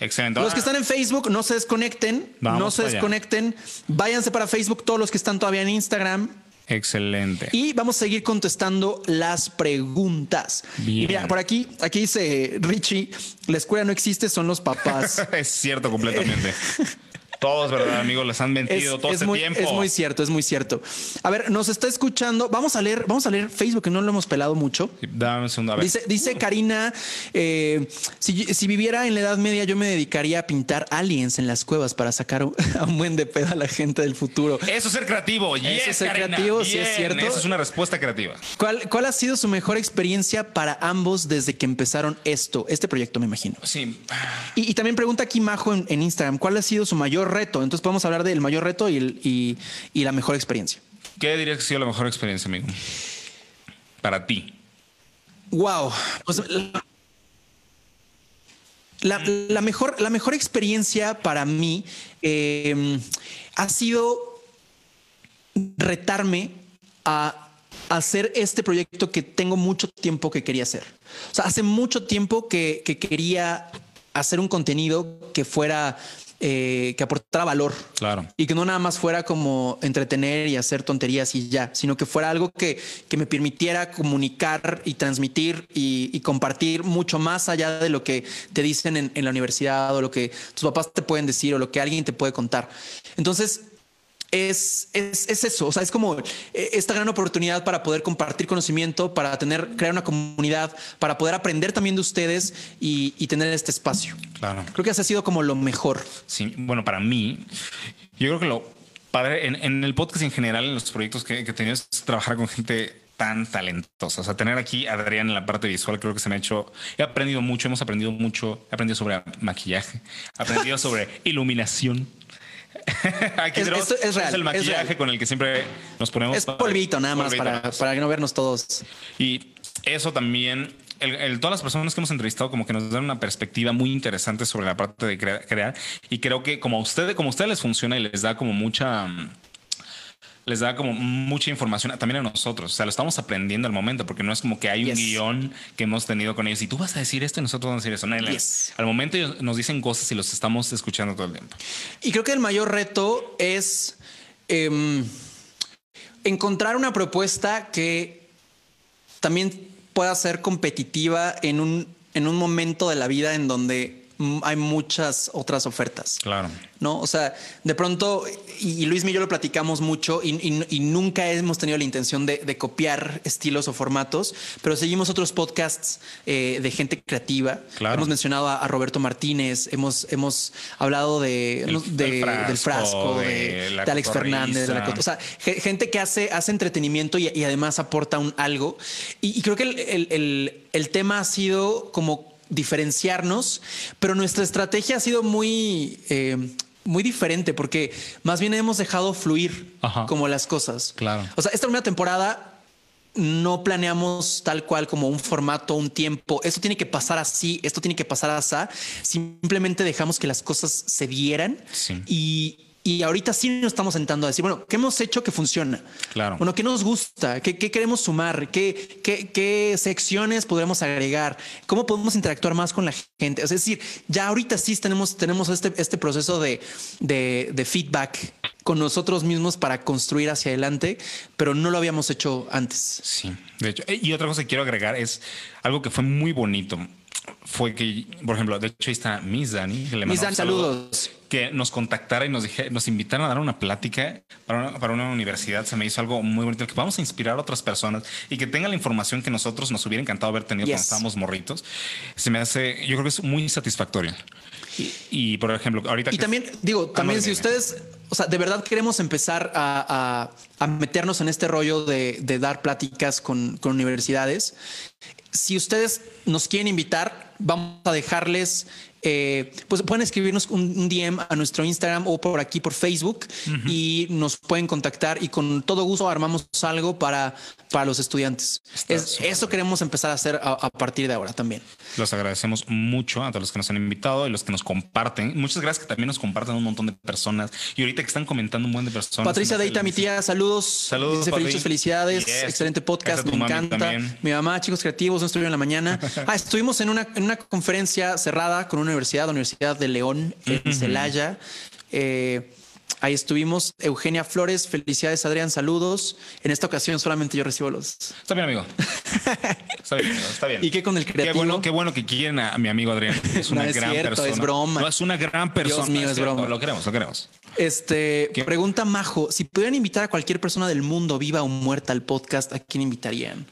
Excelente. Los que están en Facebook, no se desconecten. Vamos no se allá. desconecten. Váyanse para Facebook, todos los que están todavía en Instagram. Excelente. Y vamos a seguir contestando las preguntas. Bien. Y mira, por aquí, aquí dice Richie, la escuela no existe, son los papás. (laughs) es cierto completamente. Todos, ¿verdad, amigos? Les han mentido todo este muy, tiempo. es muy cierto, es muy cierto. A ver, nos está escuchando. Vamos a leer, vamos a leer Facebook, que no lo hemos pelado mucho. Dame un segundo. A ver. Dice, dice Karina, eh, si, si viviera en la Edad Media, yo me dedicaría a pintar aliens en las cuevas para sacar a (laughs) un buen de pedo a la gente del futuro. Eso es ser creativo. Eso Yes, es ser Karina. creativo, sí es cierto. Eso es una respuesta creativa. ¿Cuál, ¿Cuál ha sido su mejor experiencia para ambos desde que empezaron esto, este proyecto, me imagino? Sí. Y, y también pregunta aquí Majo en, en Instagram, ¿cuál ha sido su mayor reto? Entonces podemos hablar del mayor reto y, el- y- y la mejor experiencia. ¿Qué dirías que ha sido la mejor experiencia, amigo? Para ti. Wow. Pues, la, la mejor, la mejor experiencia para mí eh, ha sido retarme a hacer este proyecto que tengo mucho tiempo que quería hacer. O sea, hace mucho tiempo que, que quería hacer un contenido que fuera, eh, que aportara valor. Claro. Y que no nada más fuera como entretener y hacer tonterías y ya, sino que fuera algo que, que me permitiera comunicar y transmitir y, y compartir mucho más allá de lo que te dicen en, en la universidad o lo que tus papás te pueden decir o lo que alguien te puede contar. Entonces, es, es, es eso, o sea, es como eh, esta gran oportunidad para poder compartir conocimiento, para tener, crear una comunidad, para poder aprender también de ustedes y, y tener este espacio. Claro. Creo que ese ha sido como lo mejor. Sí, bueno, para mí, yo creo que lo padre en, en el podcast y en general, en los proyectos que, que he tenido, es trabajar con gente tan talentosa. O sea, tener aquí a Adrián en la parte visual, creo que se me ha hecho. He aprendido mucho, hemos aprendido mucho. He aprendido sobre maquillaje, he aprendido (laughs) sobre iluminación. (laughs) Aquí Es- esto es real, el es maquillaje real. con el que siempre nos ponemos. Es polvito nada más Polvito, para, para no vernos todos. Y eso también, el, el- todas las personas que hemos entrevistado como que nos dan una perspectiva muy interesante sobre la parte de crea- crear. Y creo que como a ustedes, como a ustedes les funciona y les da como mucha... Les da como mucha información también a nosotros. O sea, lo estamos aprendiendo al momento, porque no es como que hay un guion que hemos tenido con ellos y tú vas a decir esto y nosotros vamos a decir eso. No, Yes. Al momento ellos nos dicen cosas y los estamos escuchando todo el tiempo. Y creo que el mayor reto es em, encontrar una propuesta que también pueda ser competitiva en un, en un momento de la vida en donde hay muchas otras ofertas. Claro. ¿no? O sea, de pronto, y, y Luis y yo lo platicamos mucho y, y- y nunca hemos tenido la intención de, de copiar estilos o formatos, pero seguimos otros podcasts eh, de gente creativa. Claro. Hemos mencionado a, a Roberto Martínez, hemos, hemos hablado de, Del- no, de- del frasco, del frasco, de, de Alex Fernández, de la o sea, ge- gente que hace, hace entretenimiento y, además aporta un algo. Y, creo que el, el- el- el tema ha sido como diferenciarnos, pero nuestra estrategia ha sido muy, eh, muy diferente porque más bien hemos dejado fluir Ajá. como las cosas. Claro. O sea, esta primera temporada no planeamos tal cual como un formato, un tiempo. Esto tiene que pasar así, esto tiene que pasar así. Simplemente dejamos que las cosas se dieran Sí. y, y ahorita sí nos estamos sentando a decir, bueno, ¿qué hemos hecho que funciona? Claro. Bueno, ¿qué nos gusta? ¿Qué, qué queremos sumar? ¿Qué, qué, qué secciones podremos agregar? ¿Cómo podemos interactuar más con la gente? Es decir, ya ahorita sí tenemos, tenemos este, este proceso de, de, de feedback con nosotros mismos para construir hacia adelante, pero no lo habíamos hecho antes. Sí, de hecho. Y otra cosa que quiero agregar es algo que fue muy bonito. Fue que, por ejemplo, de hecho ahí está Miss Dani. que le Miss Dan, un saludo, saludos. Que nos contactara y nos, dije, nos invitaron a dar una plática para una, para una universidad. Se me hizo algo muy bonito. Que vamos a inspirar a otras personas y que tengan la información que nosotros nos hubiera encantado haber tenido Yes. cuando estábamos morritos. Se me hace, yo creo que es muy satisfactorio. Y, y, por ejemplo, ahorita Y que- también, digo, Ah, también no, si ustedes, o sea, de verdad queremos empezar a, a- a meternos en este rollo de, de dar pláticas con, con universidades, si ustedes nos quieren invitar, vamos a dejarles, eh, pues pueden escribirnos un, un DM a nuestro Instagram o por aquí por Facebook y nos pueden contactar y con todo gusto armamos algo para, para los estudiantes. Está Es- súper eso queremos empezar a hacer a, a partir de ahora también. Los agradecemos mucho a todos los que nos han invitado y los que nos comparten. Muchas gracias que también nos comparten un montón de personas. Y ahorita que están comentando un buen de personas. Patricia Deita, mi tía, saludos. Saludos, Dice felicidades. Yes. Excelente podcast, me encanta. también. Mi mamá, chicos creativos, no estuvieron en la mañana. (laughs) Ah, estuvimos en una, en una conferencia cerrada con una universidad, la Universidad de León, en Celaya. Eh, ahí estuvimos. Eugenia Flores, felicidades, Adrián, saludos. En esta ocasión solamente yo recibo los. Está bien, amigo. (laughs) Está bien, amigo, está bien. ¿Y qué con el Qué creativo? bueno, qué bueno que quieren a, mi amigo Adrián. Es una No es gran cierto, persona. es broma. No, es una gran persona. mío, es broma. Lo queremos, lo queremos. Este ¿Qué? pregunta Majo: si pudieran invitar a cualquier persona del mundo, viva o muerta, al podcast, ¿a quién invitarían?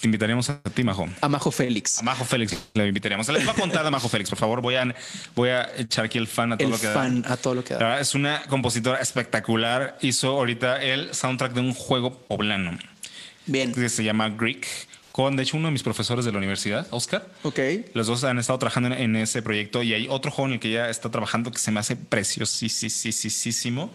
Te invitaríamos a ti, Majo. A Majo Félix. A Majo Félix le invitaríamos. Les voy a contar de Majo Félix, por favor. Voy a, voy a echar aquí el fan a todo El lo que da. fan a todo lo que La da. verdad, es una compositora espectacular. Hizo ahorita el soundtrack de un juego poblano Bien. que se llama Greek, con de hecho uno de mis profesores de la universidad, Oscar. Ok. Los dos han estado trabajando en, en ese proyecto y hay otro juego en el que ella está trabajando que se me hace preciosísimo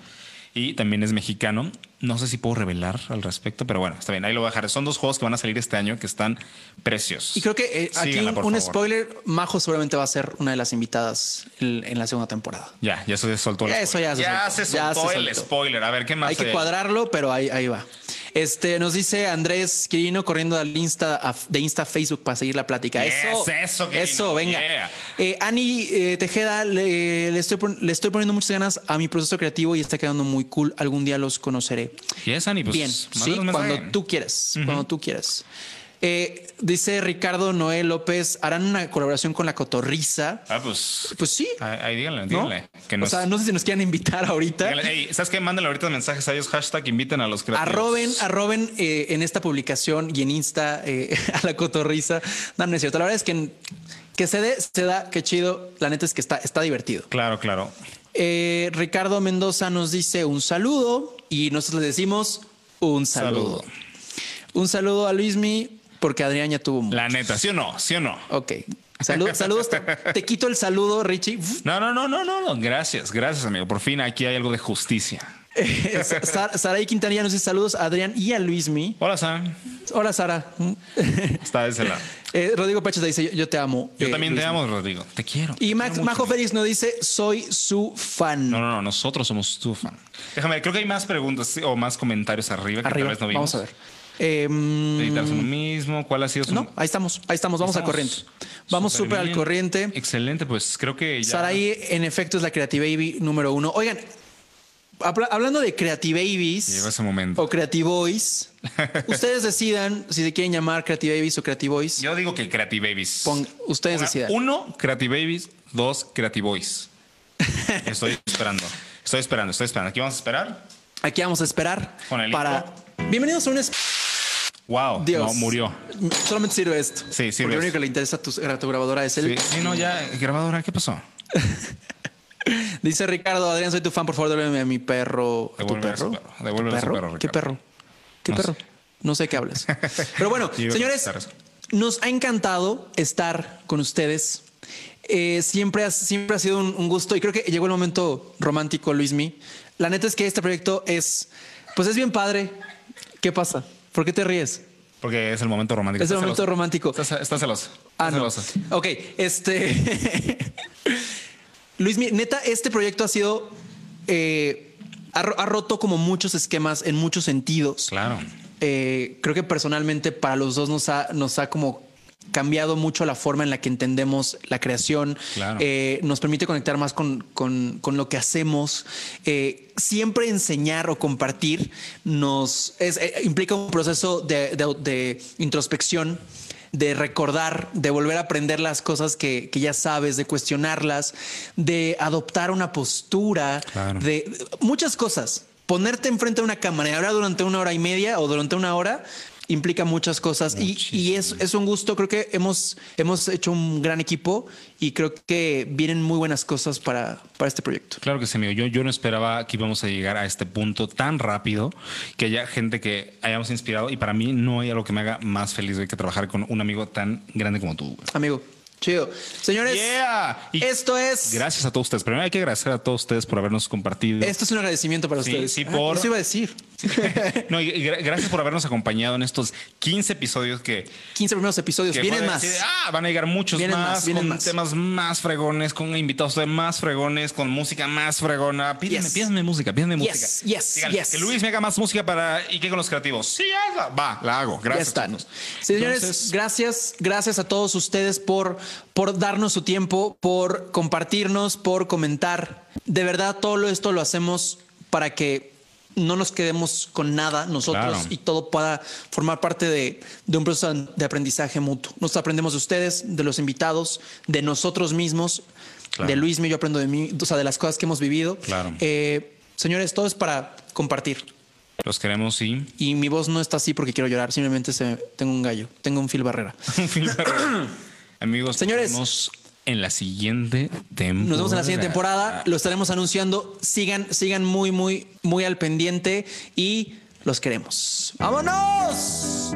y también es mexicano. No sé si puedo revelar al respecto, pero bueno, está bien. Ahí lo voy a dejar. Son dos juegos que van a salir este año que están preciosos. Y creo que eh, aquí un, un spoiler, Majo seguramente va a ser una de las invitadas en, en la segunda temporada. Ya, ya se soltó el Ya, eso ya se ya soltó. se Ya soltó se el soltó. spoiler. A ver, ¿qué más? Hay que cuadrarlo, pero ahí, ahí va. Este nos dice Andrés Quirino corriendo Insta de Insta a Facebook para seguir la plática. Yes, eso, eso, Quirino, eso, venga. yeah. Eh, Ani eh, Tejeda, le, le estoy, le estoy poniendo muchas ganas a mi proceso creativo y está quedando muy cool. Algún día los conoceré. Yes, Ani, pues, Bien, sí, cuando tú quieras, cuando tú quieras. Eh, dice Ricardo Noé López, harán una colaboración con la Cotorriza. Ah, pues. Pues sí. Ahí, díganle, ¿no? díganle. O sea, no sé si nos quieren invitar ahorita. díganle, "Ey, ¿Sabes qué? Mándenle ahorita mensajes a ellos. Hashtag inviten a los creativos. Arroben, arroben eh, en esta publicación y en Insta eh, (laughs) a la cotorriza. No, no es cierto. La verdad es que que se dé, se da, qué chido. La neta es que está, está divertido. Claro, claro. Eh, Ricardo Mendoza nos dice un saludo y nosotros le decimos un saludo. Saludo. Un saludo a Luismi porque Adrián ya tuvo mucho. La neta, ¿sí o no? ¿Sí o no? Ok. Salud- (laughs) saludos. Te, te quito el saludo, Richie. No, no, no, no, no, no. Gracias, gracias, amigo. Por fin aquí hay algo de justicia. Eh, (laughs) Sa- Saraí Quintanilla nos dice saludos a Adrián y a Luismi. Hola, Sam. Hola, Sara. Está de ese lado. (laughs) Eh, Rodrigo Pachas te dice: Yo, yo te amo. Yo eh, también te amo, Rodrigo. Te quiero. Y Te Max, Majo. Félix nos dice: Soy su fan. No, no, no. Nosotros somos tu fan. Déjame ver. Creo que hay más preguntas sí, o más comentarios arriba que Arriba. tal vez no vimos. vamos a ver. Eh, Editarse uno mismo. ¿Cuál ha sido su no, ahí estamos, ahí estamos, vamos al corriente. Vamos súper al corriente. Excelente, pues creo que ya. Saraí, en efecto, es la Creative Baby número uno. Oigan, hablando de Llegó ese momento. o Creativoys, (laughs) ustedes decidan si se quieren llamar Creativabies o Creativoys. Yo digo que Creative Babies. Ustedes decidan. Uno, Creative Babies. Dos, Creative Boys. (laughs) Estoy esperando. Estoy esperando, estoy esperando. Aquí vamos a esperar. Aquí vamos a esperar Con el para. Bienvenidos a un. Wow, Dios. no, murió. Solamente sirve esto. Sí, sirve Porque lo único que le interesa a tu, a tu grabadora es el. Sí, sí, no, ya, grabadora, ¿qué pasó? (laughs) Dice Ricardo, Adrián, soy tu fan, por favor, devuélveme a mi perro. ¿A tu a perro? perro. Devuélveme a perro, ¿Qué perro? ¿Qué No perro? sé. No sé qué hablas. (laughs) Pero bueno, señores, nos ha encantado estar con ustedes. Eh, siempre, ha, siempre ha sido un, un gusto y creo que llegó el momento romántico, Luismi. La neta es que este proyecto es, pues es bien padre. ¿Qué pasa? ¿Por qué te ríes? Porque es el momento romántico. Es el momento celoso. romántico. Estás, estás celoso. Ah, Estás no. celoso. Ok, este. (laughs) Luis, neta, este proyecto ha sido. eh, ha, ro- ha roto como muchos esquemas en muchos sentidos. Claro. Eh, creo que personalmente para los dos nos ha, nos ha como cambiado mucho la forma en la que entendemos la creación. Claro. Eh, nos permite conectar más con, con- con lo que hacemos. Eh, siempre enseñar o compartir nos es- eh, implica un proceso de, de- de introspección de recordar, de volver a aprender las cosas que, que ya sabes, de cuestionarlas, de adoptar una postura, Claro. de muchas cosas. Ponerte enfrente de una cámara y hablar durante una hora y media o durante una hora implica muchas cosas y, y es, es un gusto. Creo que hemos, hemos hecho un gran equipo y creo que vienen muy buenas cosas para, para este proyecto. Claro que sí, amigo. Yo, yo no esperaba que íbamos a llegar a este punto tan rápido, que haya gente que hayamos inspirado. Y para mí no hay algo que me haga más feliz güey, que trabajar con un amigo tan grande como tú. Amigo, chido. Señores, Yeah. Esto es. Gracias a todos ustedes. Primero hay que agradecer a todos ustedes por habernos compartido. Esto es un agradecimiento para Sí, ustedes. sí, Ah, por- Eso iba a decir. (laughs) no, y gra- gracias por habernos acompañado en estos 15 episodios que, 15 primeros episodios. Vienen más. decir, ah, van a llegar muchos Vienen más, más, vienen con más. temas más fregones, con invitados de más fregones, con música más fregona. Pídeme, Yes. pídeme música, pídeme Yes, música. yes, Díganle, yes. Que Luis me haga más música para y que con los creativos. Sí, hazla. va, la hago. Ya Gracias. están. chicos. Señores, Entonces- gracias, gracias a todos ustedes por, por darnos su tiempo, por compartirnos, por comentar. De verdad, todo esto lo hacemos para que no nos quedemos con nada nosotros Claro. y todo pueda formar parte de, de un proceso de aprendizaje mutuo. Nos aprendemos de ustedes, de los invitados, de nosotros mismos, Claro. de Luis, yo aprendo de mí, o sea, de las cosas que hemos vivido. Claro. Eh, señores, todo es para compartir. Los queremos, sí. Y mi voz no está así porque quiero llorar, simplemente se, tengo un gallo, tengo un fil barrera. (laughs) (coughs) Amigos, Señores. nos vemos en la siguiente temporada. Nos vemos en la siguiente temporada, lo estaremos anunciando. Sigan, sigan muy, muy, muy al pendiente y los queremos. ¡Vámonos!